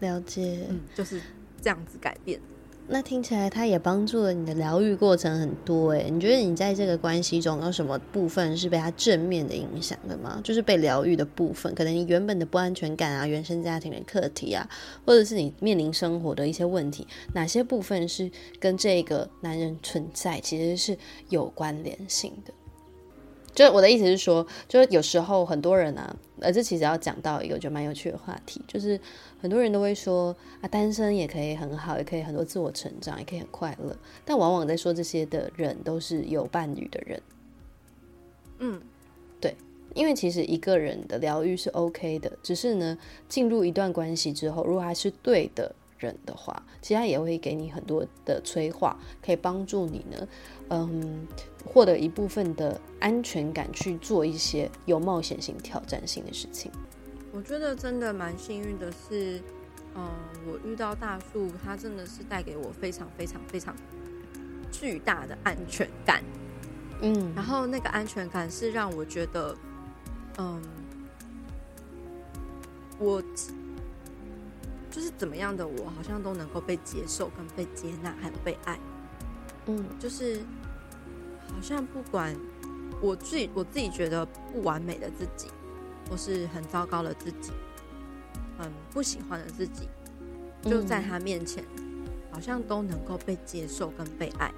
了解，嗯，就是这样子改变。那听起来，他也帮助了你的疗愈过程很多诶，你觉得你在这个关系中有什么部分是被他正面的影响的吗？就是被疗愈的部分，可能你原本的不安全感啊，原生家庭的课题啊，或者是你面临生活的一些问题，哪些部分是跟这个男人存在其实是有关联性的？就我的意思是说，就是有时候很多人啊，呃，这其实要讲到一个就蛮有趣的话题，就是很多人都会说啊，单身也可以很好，也可以很多自我成长，也可以很快乐。但往往在说这些的人都是有伴侣的人。嗯，对，因为其实一个人的疗愈是 OK 的，只是呢，进入一段关系之后，如果还是对的人的话，其实他也会给你很多的催化，可以帮助你呢。嗯，获得一部分的安全感，去做一些有冒险性、挑战性的事情。我觉得真的蛮幸运的是，嗯，我遇到大树，它真的是带给我非常非常非常巨大的安全感。嗯，然后那个安全感是让我觉得，嗯，我就是怎么样的，我好像都能够被接受、跟被接纳，还有被爱。嗯，就是好像不管我自己，我自己觉得不完美的自己，或是很糟糕的自己，很不喜欢的自己，就在他面前，好像都能够被接受跟被爱。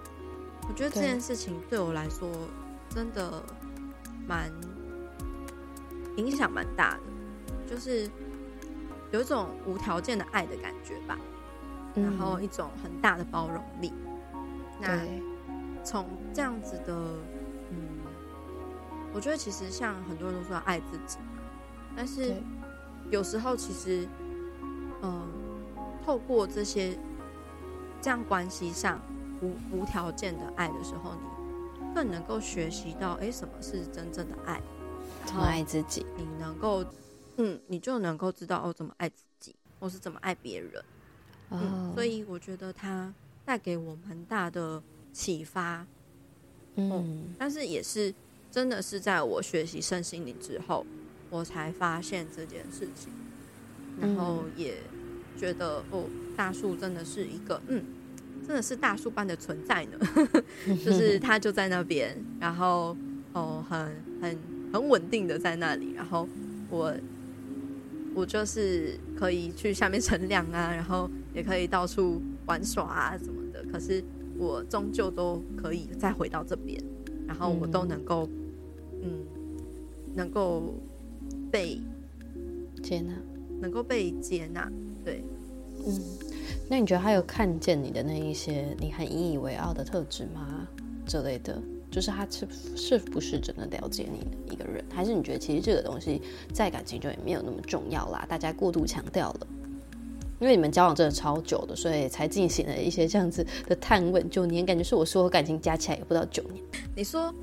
我觉得这件事情对我来说，真的蛮影响蛮大的，就是有一种无条件的爱的感觉吧，然后一种很大的包容力。那从这样子的，嗯，我觉得其实像很多人都说要爱自己嘛，但是有时候其实，嗯，透过这些这样关系上无无条件的爱的时候，你更能够学习到，哎，什么是真正的爱？怎么爱自己？你能够，嗯，你就能够知道哦，怎么爱自己，或是怎么爱别人。哦，嗯，所以我觉得他。带给我蛮大的启发，嗯，嗯，但是也是真的是在我学习身心灵之后，我才发现这件事情，然后也觉得哦，大树真的是一个，嗯，真的是大树般的存在呢，就是 它就在那边，然后哦，很很很稳定的在那里，然后我我就是可以去下面乘凉啊，然后也可以到处。玩耍啊什么的，可是我终究都可以再回到这边，然后我都能够，嗯，能够被接纳，能够被接纳，对，嗯，那你觉得他有看见你的那一些你很引以为傲的特质吗？之类的。就是他是是不是真的了解你的一个人，还是你觉得其实这个东西在感情中也没有那么重要啦？大家过度强调了，因为你们交往真的超久的，所以才进行了一些这样子的探问。九年，感觉是我说感情加起来也不到九年。你说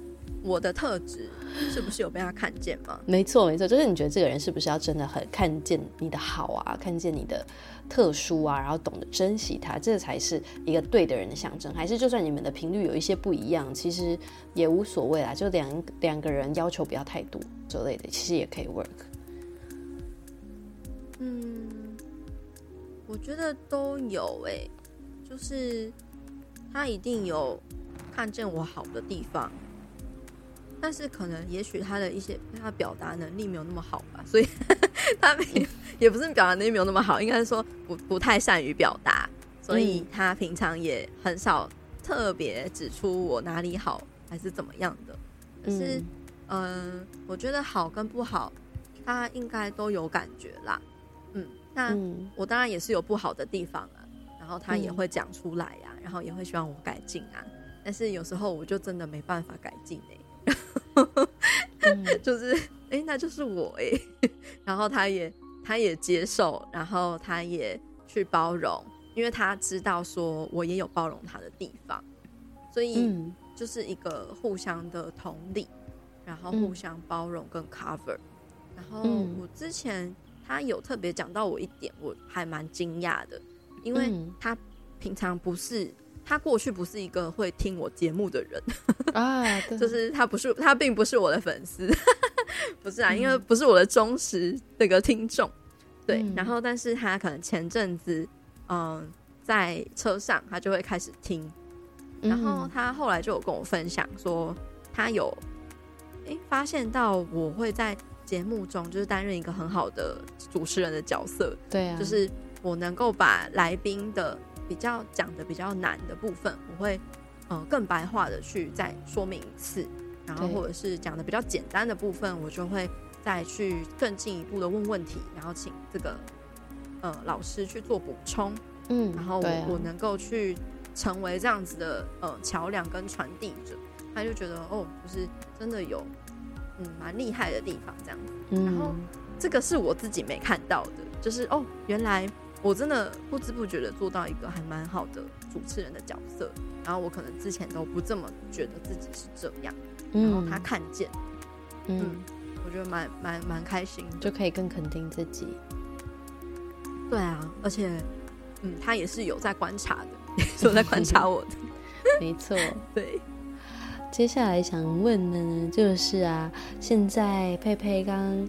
我的特质是不是有被他看见吗？没错，没错，就是你觉得这个人是不是要真的很看见你的好啊，看见你的。特殊啊，然后懂得珍惜他，这才是一个对的人的象征。还是就算你们的频率有一些不一样，其实也无所谓啦。就两两个人要求不要太多之类的，其实也可以 work。嗯，我觉得都有诶、欸，就是他一定有看见我好的地方。但是可能，也许他的一些他表达能力没有那么好吧，所以他没也不是表达能力没有那么好，应该是说不不太善于表达，所以他平常也很少特别指出我哪里好还是怎么样的。可是，嗯、呃，我觉得好跟不好，他应该都有感觉啦。嗯，那我当然也是有不好的地方啊，然后他也会讲出来呀、啊，然后也会希望我改进啊。但是有时候我就真的没办法改进哎、欸。就是，哎、欸，那就是我哎、欸，然后他也，他也接受，然后他也去包容，因为他知道说我也有包容他的地方，所以就是一个互相的同理，然后互相包容跟 cover。然后我之前他有特别讲到我一点，我还蛮惊讶的，因为他平常不是。他过去不是一个会听我节目的人。啊，就是他不是他并不是我的粉丝，不是啊，因为不是我的忠实那个听众，对。嗯、然后，但是他可能前阵子，嗯，在车上他就会开始听，然后他后来就有跟我分享说，他有诶、欸、发现到我会在节目中就是担任一个很好的主持人的角色，对啊，就是我能够把来宾的。比较讲的比较难的部分，我会嗯、呃、更白话的去再说明一次，然后或者是讲的比较简单的部分，我就会再去更进一步的问问题，然后请这个呃老师去做补充，嗯，然后我、啊、我能够去成为这样子的呃桥梁跟传递者，他就觉得哦，就是真的有嗯蛮厉害的地方这样。子，嗯、然后这个是我自己没看到的，就是哦原来。我真的不知不觉的做到一个还蛮好的主持人的角色，然后我可能之前都不这么觉得自己是这样，然后他看见，嗯，嗯，我觉得蛮蛮蛮开心，就可以更肯定自己。对啊，而且，嗯，他也是有在观察的，有在观察我的，没错，对。接下来想问的呢，就是啊，现在佩佩刚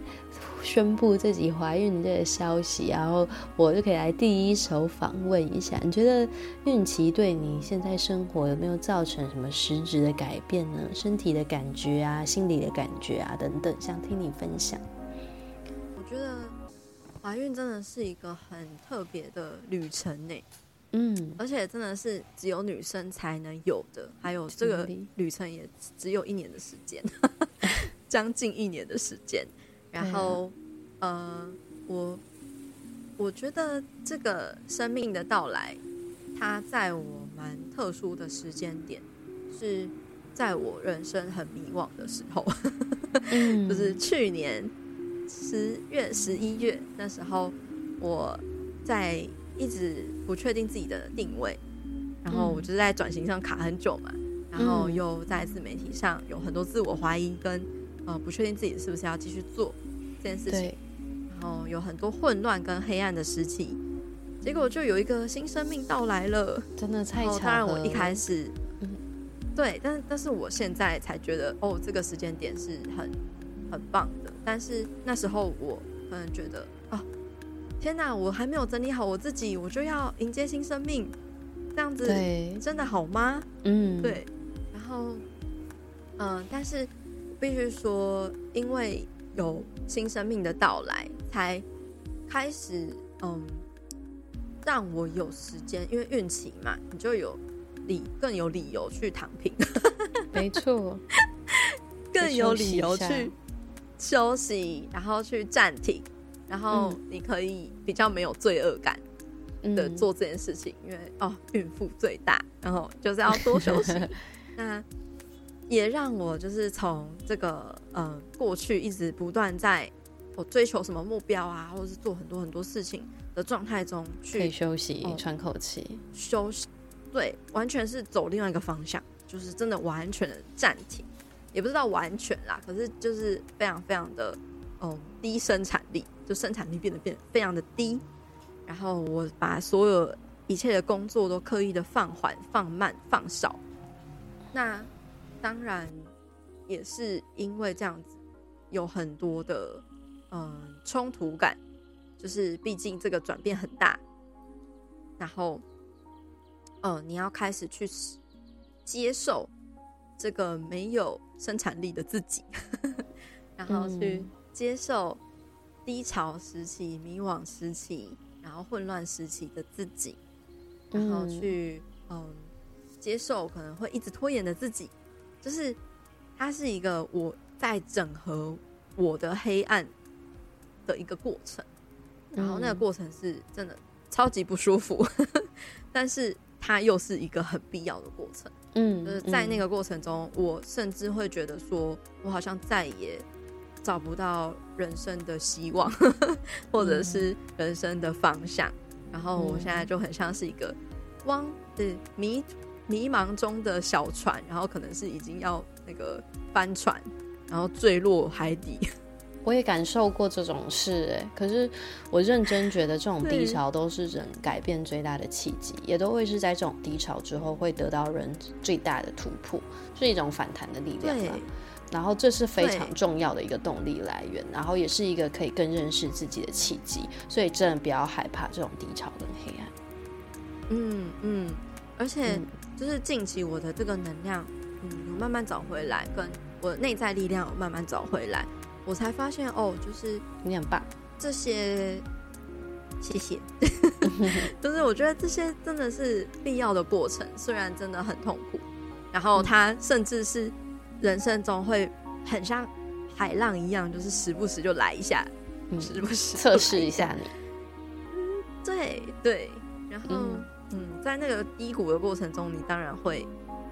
宣布自己怀孕这个消息，然后我就可以来第一手访问一下，你觉得孕期对你现在生活有没有造成什么实质的改变呢？身体的感觉啊，心理的感觉啊，等等，想听你分享。我觉得怀孕真的是一个很特别的旅程呢。嗯，而且真的是只有女生才能有的，还有这个旅程也只有一年的时间，将近一年的时间。然后，啊、呃，我我觉得这个生命的到来，它在我蛮特殊的时间点，是在我人生很迷惘的时候，嗯、就是去年十月、十一月那时候，我在。一直不确定自己的定位，然后我就是在转型上卡很久嘛，然后又在自媒体上有很多自我怀疑跟呃不确定自己是不是要继续做这件事情，然后有很多混乱跟黑暗的时期，结果就有一个新生命到来了，真的太巧了。当然我一开始，嗯，对，但但是我现在才觉得哦，这个时间点是很很棒的，但是那时候我可能觉得啊。天哪，我还没有整理好我自己，我就要迎接新生命，这样子真的好吗？嗯，对。然后，嗯、呃，但是必须说，因为有新生命的到来，才开始，嗯，让我有时间，因为孕期嘛，你就有理更有理由去躺平，没错，更有理由去休息，然后去暂停，然后你可以比较没有罪恶感的做这件事情，嗯、因为哦，孕妇最大，然后就是要多休息。那也让我就是从这个呃过去一直不断在我追求什么目标啊，或者是做很多很多事情的状态中去休息、哦、喘口气、休息，对，完全是走另外一个方向，就是真的完全的暂停，也不知道完全啦，可是就是非常非常的嗯低生产力，就生产力变得变得非常的低，然后我把所有一切的工作都刻意的放缓、放慢、放少，那当然也是因为这样子有很多的嗯冲突感。就是，毕竟这个转变很大，然后，呃，你要开始去接受这个没有生产力的自己，然后去接受低潮时期、迷惘时期，然后混乱时期的自己，然后去嗯、呃、接受可能会一直拖延的自己，就是它是一个我在整合我的黑暗的一个过程。然后那个过程是真的超级不舒服，但是它又是一个很必要的过程。嗯，就是在那个过程中，我甚至会觉得说，我好像再也找不到人生的希望，或者是人生的方向。然后我现在就很像是一个汪的迷迷茫中的小船，然后可能是已经要那个翻船，然后坠落海底。我也感受过这种事，哎，可是我认真觉得这种低潮都是人改变最大的契机，也都会是在这种低潮之后会得到人最大的突破，是一种反弹的力量。然后这是非常重要的一个动力来源，然后也是一个可以更认识自己的契机。所以真的不要害怕这种低潮跟黑暗。嗯嗯，而且就是近期我的这个能量，嗯，慢慢找回来，跟我的内在力量慢慢找回来。我才发现哦，就是你很棒，这些谢谢，就是我觉得这些真的是必要的过程，虽然真的很痛苦，然后它甚至是人生中会很像海浪一样，就是时不时就来一下，嗯、时不时测试一下你，嗯，对对，然后嗯，嗯，在那个低谷的过程中，你当然会，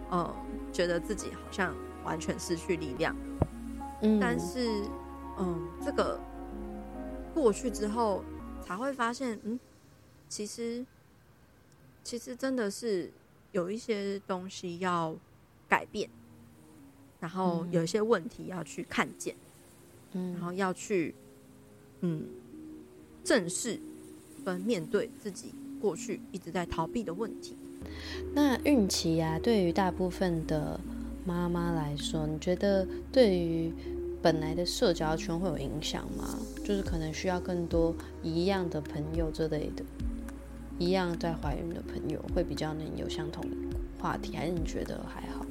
呃，觉得自己好像完全失去力量，嗯，但是。嗯，这个过去之后才会发现，嗯，其实其实真的是有一些东西要改变，然后有一些问题要去看见，嗯，然后要去嗯正视跟面对自己过去一直在逃避的问题。那孕期啊，对于大部分的妈妈来说，你觉得对于本来的社交圈会有影响吗？就是可能需要更多一样的朋友之类的，一样在怀孕的朋友会比较能有相同话题，还是你觉得还好？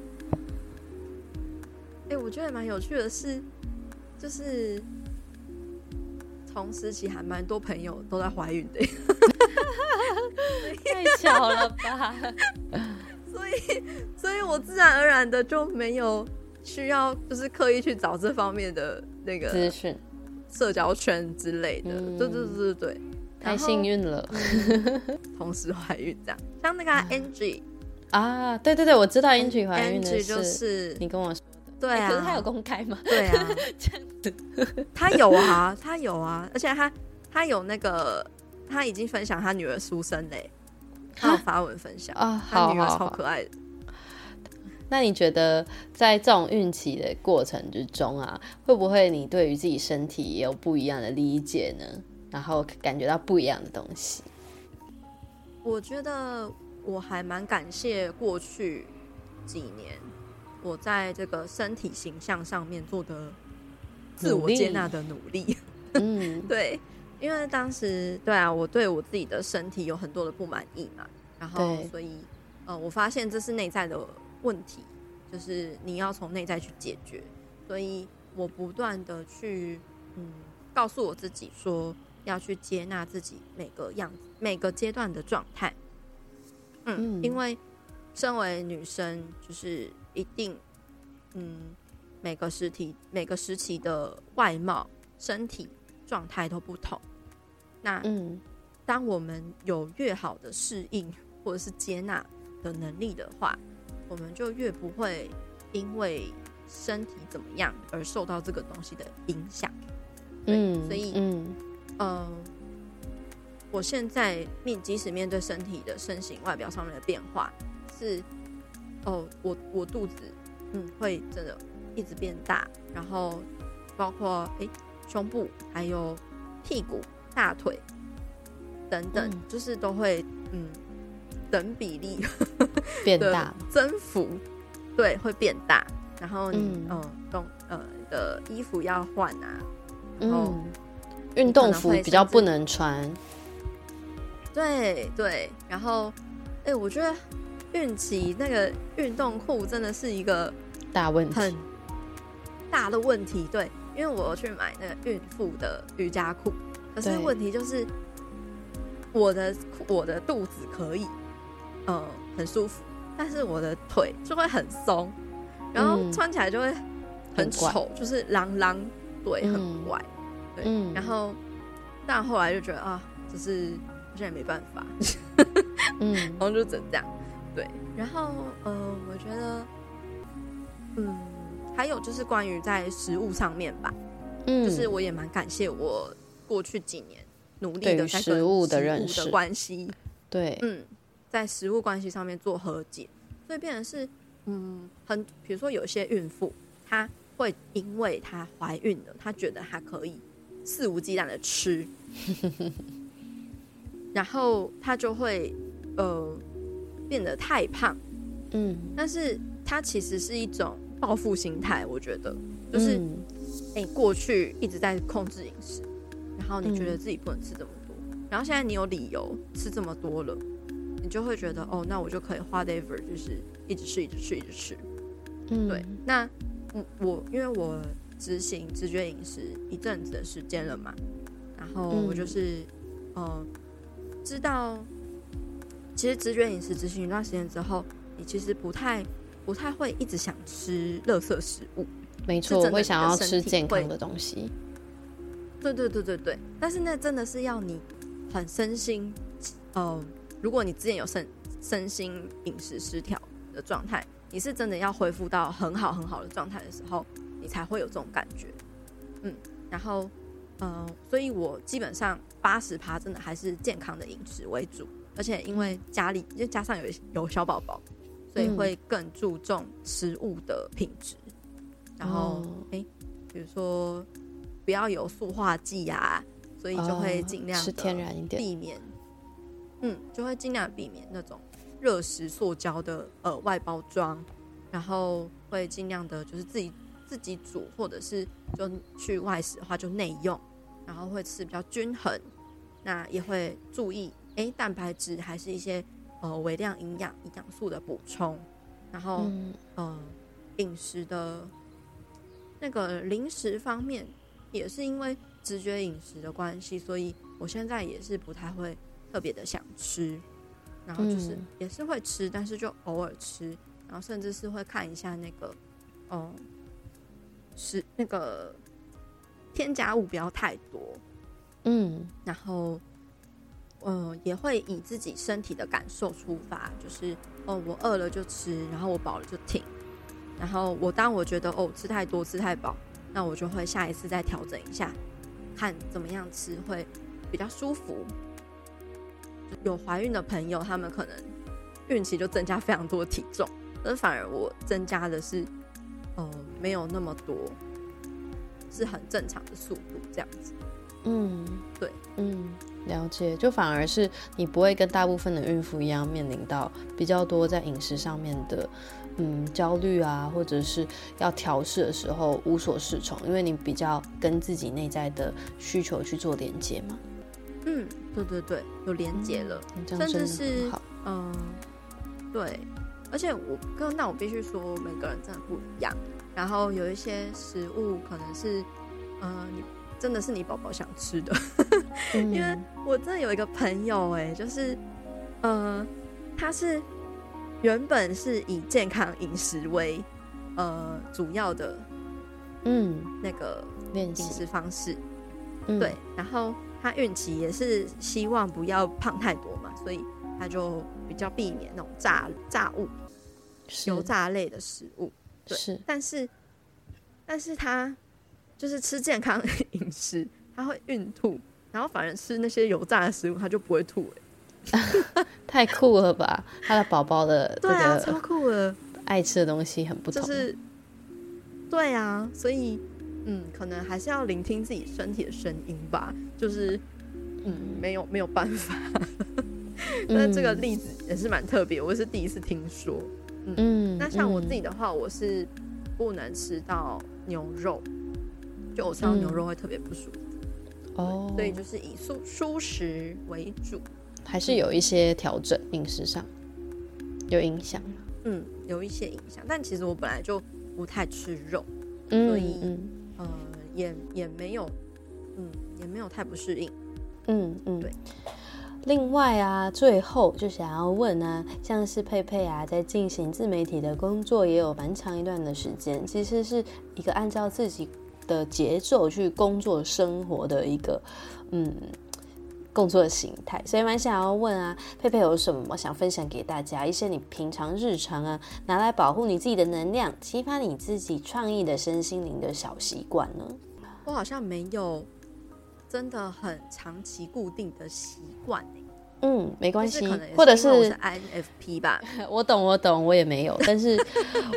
哎、欸，我觉得蛮有趣的是，就是同时期还蛮多朋友都在怀孕的，太巧了吧？所以，所以我自然而然的就没有。需要就是刻意去找这方面的那个资讯、社交圈之类的，嗯、对对对对对，太幸运了，同时怀孕这样，像那个 Angie 啊，对对对，我知道 Angie 怀孕的事，就是你跟我说。的，对啊，可是他有公开吗？对啊，这样子，他有啊，他有啊，而且他他有那个他已经分享他女儿出生嘞，他有发文分享啊，他女儿超可爱的。那你觉得在这种孕期的过程之中啊，会不会你对于自己身体也有不一样的理解呢？然后感觉到不一样的东西？我觉得我还蛮感谢过去几年我在这个身体形象上面做的自我接纳的努力。嗯，对，因为当时对啊，我对我自己的身体有很多的不满意嘛，然后所以呃，我发现这是内在的。问题就是你要从内在去解决，所以我不断的去嗯告诉我自己说，要去接纳自己每个样子、每个阶段的状态。嗯，因为身为女生，就是一定，嗯，每个时体、每个时期的外貌、身体状态都不同。那，嗯，当我们有越好的适应或者是接纳的能力的话，我们就越不会因为身体怎么样而受到这个东西的影响。嗯，所以，嗯，呃。我现在面，即使面对身体的身形、外表上面的变化，是哦，我我肚子嗯会真的一直变大，然后包括哎、欸、胸部、还有屁股、大腿等等，嗯、就是都会嗯等比例变大增幅，对，会变大。然后你嗯动呃的衣服要换啊，然后运动服比较不能穿。对对，然后，哎，我觉得孕期那个运动裤真的是一个大问题，很大的问题。对，因为我去买那个孕妇的瑜伽裤，可是问题就是我的我的肚子可以，呃，很舒服，但是我的腿就会很松，然后穿起来就会很丑，嗯、就是啷啷，对，很怪，嗯、对，嗯、然后但后来就觉得啊，就是。好像也没办法，嗯，然后就只能这样，对，然后呃，我觉得，嗯，还有就是关于在食物上面吧，嗯，就是我也蛮感谢我过去几年努力的在食物的认识。的关系，对，嗯，在食物关系上面做和解，所以变成是，嗯，很，比如说有些孕妇，她会因为她怀孕了，她觉得她可以肆无忌惮的吃。然后她就会，呃，变得太胖，嗯，但是它其实是一种报复心态，我觉得，就是，哎、嗯，过去一直在控制饮食，然后你觉得自己不能吃这么多，嗯、然后现在你有理由吃这么多了，你就会觉得，哦，那我就可以 whatever，就是一直吃，一直吃，一直吃，嗯，对，那我我因为我执行直觉饮食一阵子的时间了嘛，然后我就是，嗯。呃知道，其实直觉饮食执行一段时间之后，你其实不太不太会一直想吃垃圾食物。没错，我会想要吃健康的东西。对对对对对，但是那真的是要你很身心，呃，如果你之前有身身心饮食失调的状态，你是真的要恢复到很好很好的状态的时候，你才会有这种感觉。嗯，然后。嗯，所以我基本上八十趴真的还是健康的饮食为主，而且因为家里就加上有有小宝宝，所以会更注重食物的品质。然后，哎、嗯欸，比如说不要有塑化剂啊，所以就会尽量吃天然一点，避免。嗯，就会尽量避免那种热食塑胶的呃外包装，然后会尽量的就是自己。自己煮，或者是就去外食的话，就内用，然后会吃比较均衡，那也会注意，哎、欸，蛋白质还是一些呃微量营养、营养素的补充，然后嗯，呃、饮食的那个零食方面，也是因为直觉饮食的关系，所以我现在也是不太会特别的想吃，然后就是也是会吃，但是就偶尔吃，然后甚至是会看一下那个，哦、呃。是那个添加物不要太多，嗯，然后，嗯、也会以自己身体的感受出发，就是哦，我饿了就吃，然后我饱了就停，然后我当我觉得哦吃太多吃太饱，那我就会下一次再调整一下，看怎么样吃会比较舒服。有怀孕的朋友，他们可能孕期就增加非常多体重，而反而我增加的是。哦、没有那么多，是很正常的速度，这样子。嗯，对，嗯，了解。就反而是你不会跟大部分的孕妇一样，面临到比较多在饮食上面的，嗯，焦虑啊，或者是要调试的时候无所适从，因为你比较跟自己内在的需求去做连接嘛。嗯，对对对，有连接了，嗯、甚至是嗯，对。而且我跟那我必须说，每个人真的不一样。然后有一些食物可能是，呃，你真的是你宝宝想吃的，因为我真的有一个朋友，哎，就是，呃，他是原本是以健康饮食为呃主要的，嗯，那个饮食方式，嗯、对，然后他孕期也是希望不要胖太多嘛，所以他就比较避免那种炸炸物、油炸类的食物，对，是，但是，但是他就是吃健康 饮食，他会孕吐。然后反而吃那些油炸的食物，他就不会吐 太酷了吧？他的宝宝的 对啊，超酷的，爱吃的东西很不同，就是对啊，所以嗯，可能还是要聆听自己身体的声音吧。就是嗯，没有没有办法。那这个例子也是蛮特别，我是第一次听说。嗯，嗯，那像我自己的话，我是不能吃到牛肉，就我吃到牛肉会特别不舒服。哦，所以就是以素蔬食为主，还是有一些调整饮食上有影响。嗯，有一些影响，但其实我本来就不太吃肉，嗯、所以嗯、呃、也也没有嗯也没有太不适应。嗯嗯，对。另外啊，最后就想要问啊，像是佩佩啊，在进行自媒体的工作也有蛮长一段的时间，其实是一个按照自己。的节奏去工作生活的一个嗯工作的形态，所以蛮想要问啊，佩佩有什么想分享给大家？一些你平常日常啊拿来保护你自己的能量，激发你自己创意的身心灵的小习惯呢？我好像没有真的很长期固定的习惯嗯，没关系，或者是，是 INFP 吧。我懂，我懂，我也没有，但是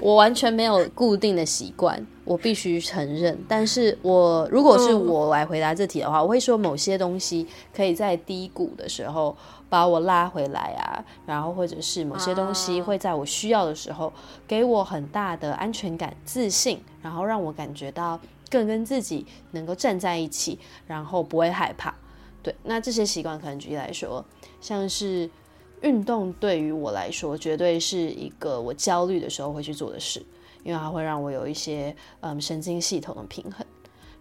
我完全没有固定的习惯，我必须承认。但是我如果是我来回答这题的话，我会说某些东西可以在低谷的时候把我拉回来啊，然后或者是某些东西会在我需要的时候给我很大的安全感、自信，然后让我感觉到更跟自己能够站在一起，然后不会害怕。对，那这些习惯可能举例来说。像是运动对于我来说，绝对是一个我焦虑的时候会去做的事，因为它会让我有一些嗯神经系统的平衡。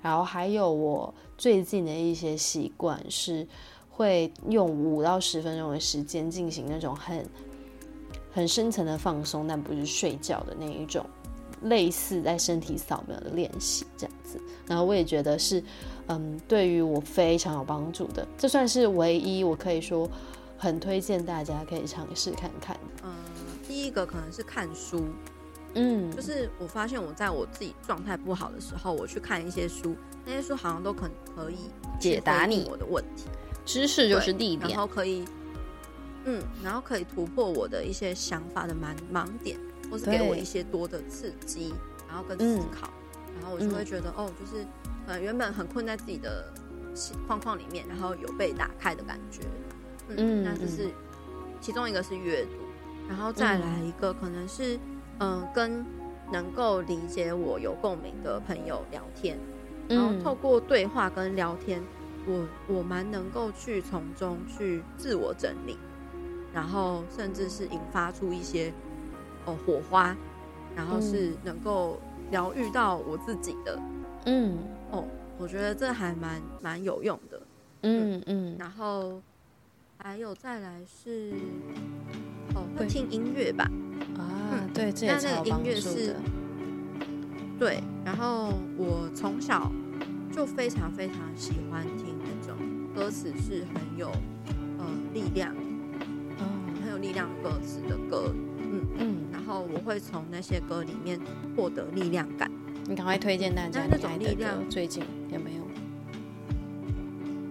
然后还有我最近的一些习惯是会用五到十分钟的时间进行那种很很深层的放松，但不是睡觉的那一种，类似在身体扫描的练习这样子。然后我也觉得是。嗯，对于我非常有帮助的，这算是唯一我可以说很推荐大家可以尝试看看。嗯，第一个可能是看书，嗯，就是我发现我在我自己状态不好的时候，我去看一些书，那些书好像都可可以解答你我的问题。知识就是力量，然后可以，嗯，然后可以突破我的一些想法的盲盲点，或是给我一些多的刺激，然后跟思考，嗯，然后我就会觉得，嗯，哦，就是。呃，原本很困在自己的框框里面，然后有被打开的感觉。嗯，嗯，那这是其中一个是阅读，然后再来一个可能是嗯、呃，跟能够理解我有共鸣的朋友聊天，然后透过对话跟聊天，我我蛮能够去从中去自我整理，然后甚至是引发出一些哦火花，然后是能够疗愈到我自己的。嗯。哦，我觉得这还蛮蛮有用的，嗯嗯，然后还有再来是哦，会听音乐吧，啊，嗯、对，这也超帮助的。那那个音乐是，对，然后我从小就非常非常喜欢听那种歌词是很有呃力量，嗯，很有力量的歌词的歌，嗯嗯，然后我会从那些歌里面获得力量感。你赶快推荐大家，那种力量最近有没有？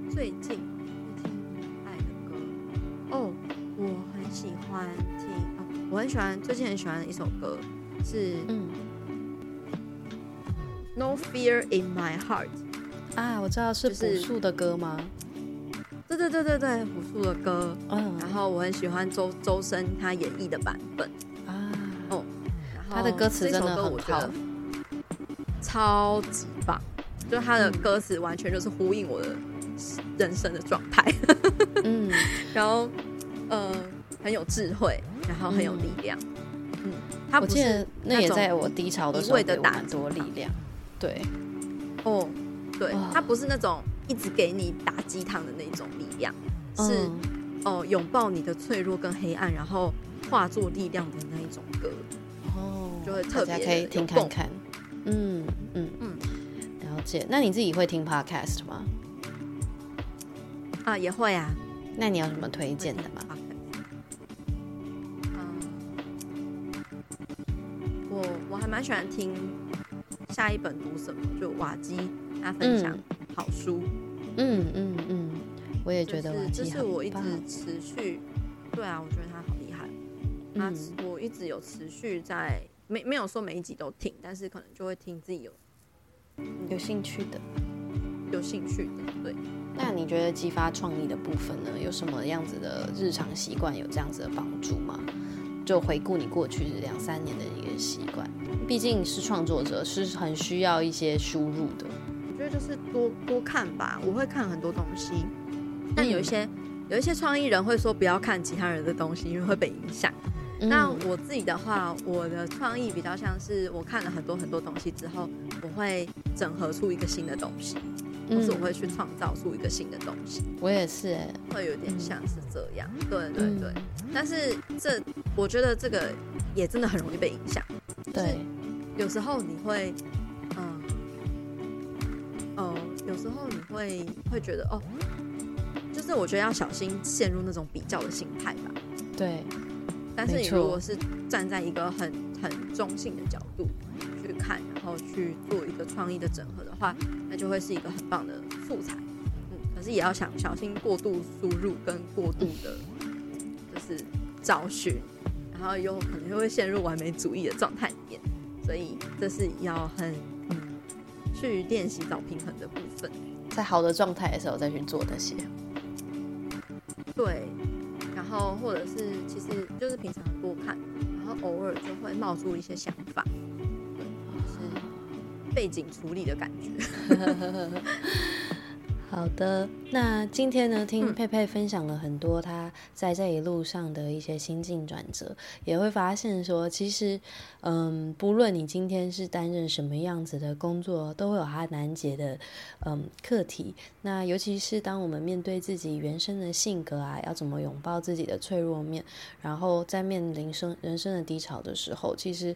最近最近爱的歌哦，我很喜欢听哦，我很喜欢最近很喜欢的一首歌是嗯，No Fear in My Heart 啊，我知道是朴树的歌吗？对对对对对，朴树的歌，嗯，然后我很喜欢周周深他演绎的版本啊，哦，他的歌词真的很好。超级棒，就他的歌词完全就是呼应我的人生的状态，嗯，然后呃很有智慧，然后很有力量，嗯，他不是那也在我低潮的时候给我很多力量，对，哦，对，他不是那种一直给你打鸡汤的那种力量，是哦，拥抱你的脆弱跟黑暗，然后化作力量的那一种歌。哦，就会特别可以听看看，嗯嗯。嗯，了解。那你自己会听 podcast 吗？啊，也会啊。那你有什么推荐的吗？蛮喜欢听下一本读什么，就瓦基他分享好书。嗯嗯嗯，我也觉得瓦基这是我一直持续。对啊，我觉得他好厉害。他我一直有持续在，没没有说每一集都听，但是可能就会听自己有有兴趣的，有兴趣的。对。那你觉得激发创意的部分呢？有什么样子的日常习惯有这样子的帮助吗？就回顾你过去两三年的一个习惯，毕竟是创作者，是很需要一些输入的。我觉得就是多多看吧，我会看很多东西，但有一些、嗯、有一些创意人会说不要看其他人的东西，因为会被影响。嗯、那我自己的话，我的创意比较像是我看了很多很多东西之后，我会整合出一个新的东西。或是我会去创造出一个新的东西，我也是哎，会有点像是这样，对对对。但是这我觉得这个也真的很容易被影响，对。有时候你会，嗯，哦，有时候你会会觉得哦，就是我觉得要小心陷入那种比较的心态吧。对。但是你如果是站在一个很很中性的角度。去看，然后去做一个创意的整合的话，那就会是一个很棒的素材。嗯，可是也要想小心过度输入跟过度的，就是找寻，然后又可能就会陷入完美主义的状态里面。所以这是要很嗯去练习找平衡的部分，在好的状态的时候再去做这些。对，然后或者是其实就是平常多看，然后偶尔就会冒出一些想法。背景处理的感觉。好的，那今天呢，听佩佩分享了很多她在这一路上的一些心境转折，也会发现说，其实，嗯，不论你今天是担任什么样子的工作，都会有它难解的，嗯，课题。那尤其是当我们面对自己原生的性格啊，要怎么拥抱自己的脆弱面，然后在面临生人生的低潮的时候，其实。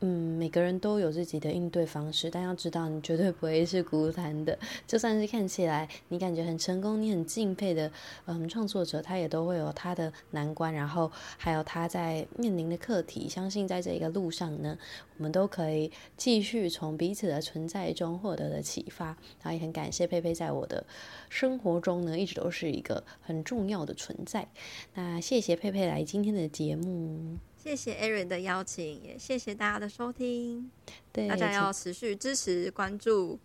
嗯，每个人都有自己的应对方式，但要知道，你绝对不会是孤单的。就算是看起来你感觉很成功、你很敬佩的嗯创作者，他也都会有他的难关，然后还有他在面临的课题。相信在这一个路上呢，我们都可以继续从彼此的存在中获得的启发。然后也很感谢佩佩在我的生活中呢，一直都是一个很重要的存在。那谢谢佩佩来今天的节目。谢谢 Erin 的邀请，也谢谢大家的收听。对，大家要持续支持关注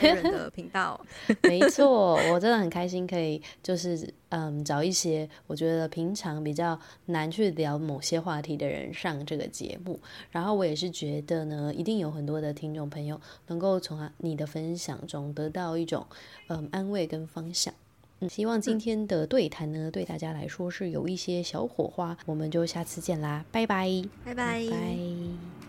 Aaron 的频道。没错，我真的很开心，可以就是嗯找一些我觉得平常比较难去聊某些话题的人上这个节目。然后我也是觉得呢，一定有很多的听众朋友能够从你的分享中得到一种嗯安慰跟方向。嗯，希望今天的对谈呢，对大家来说是有一些小火花。我们就下次见啦，拜拜，拜拜。拜拜。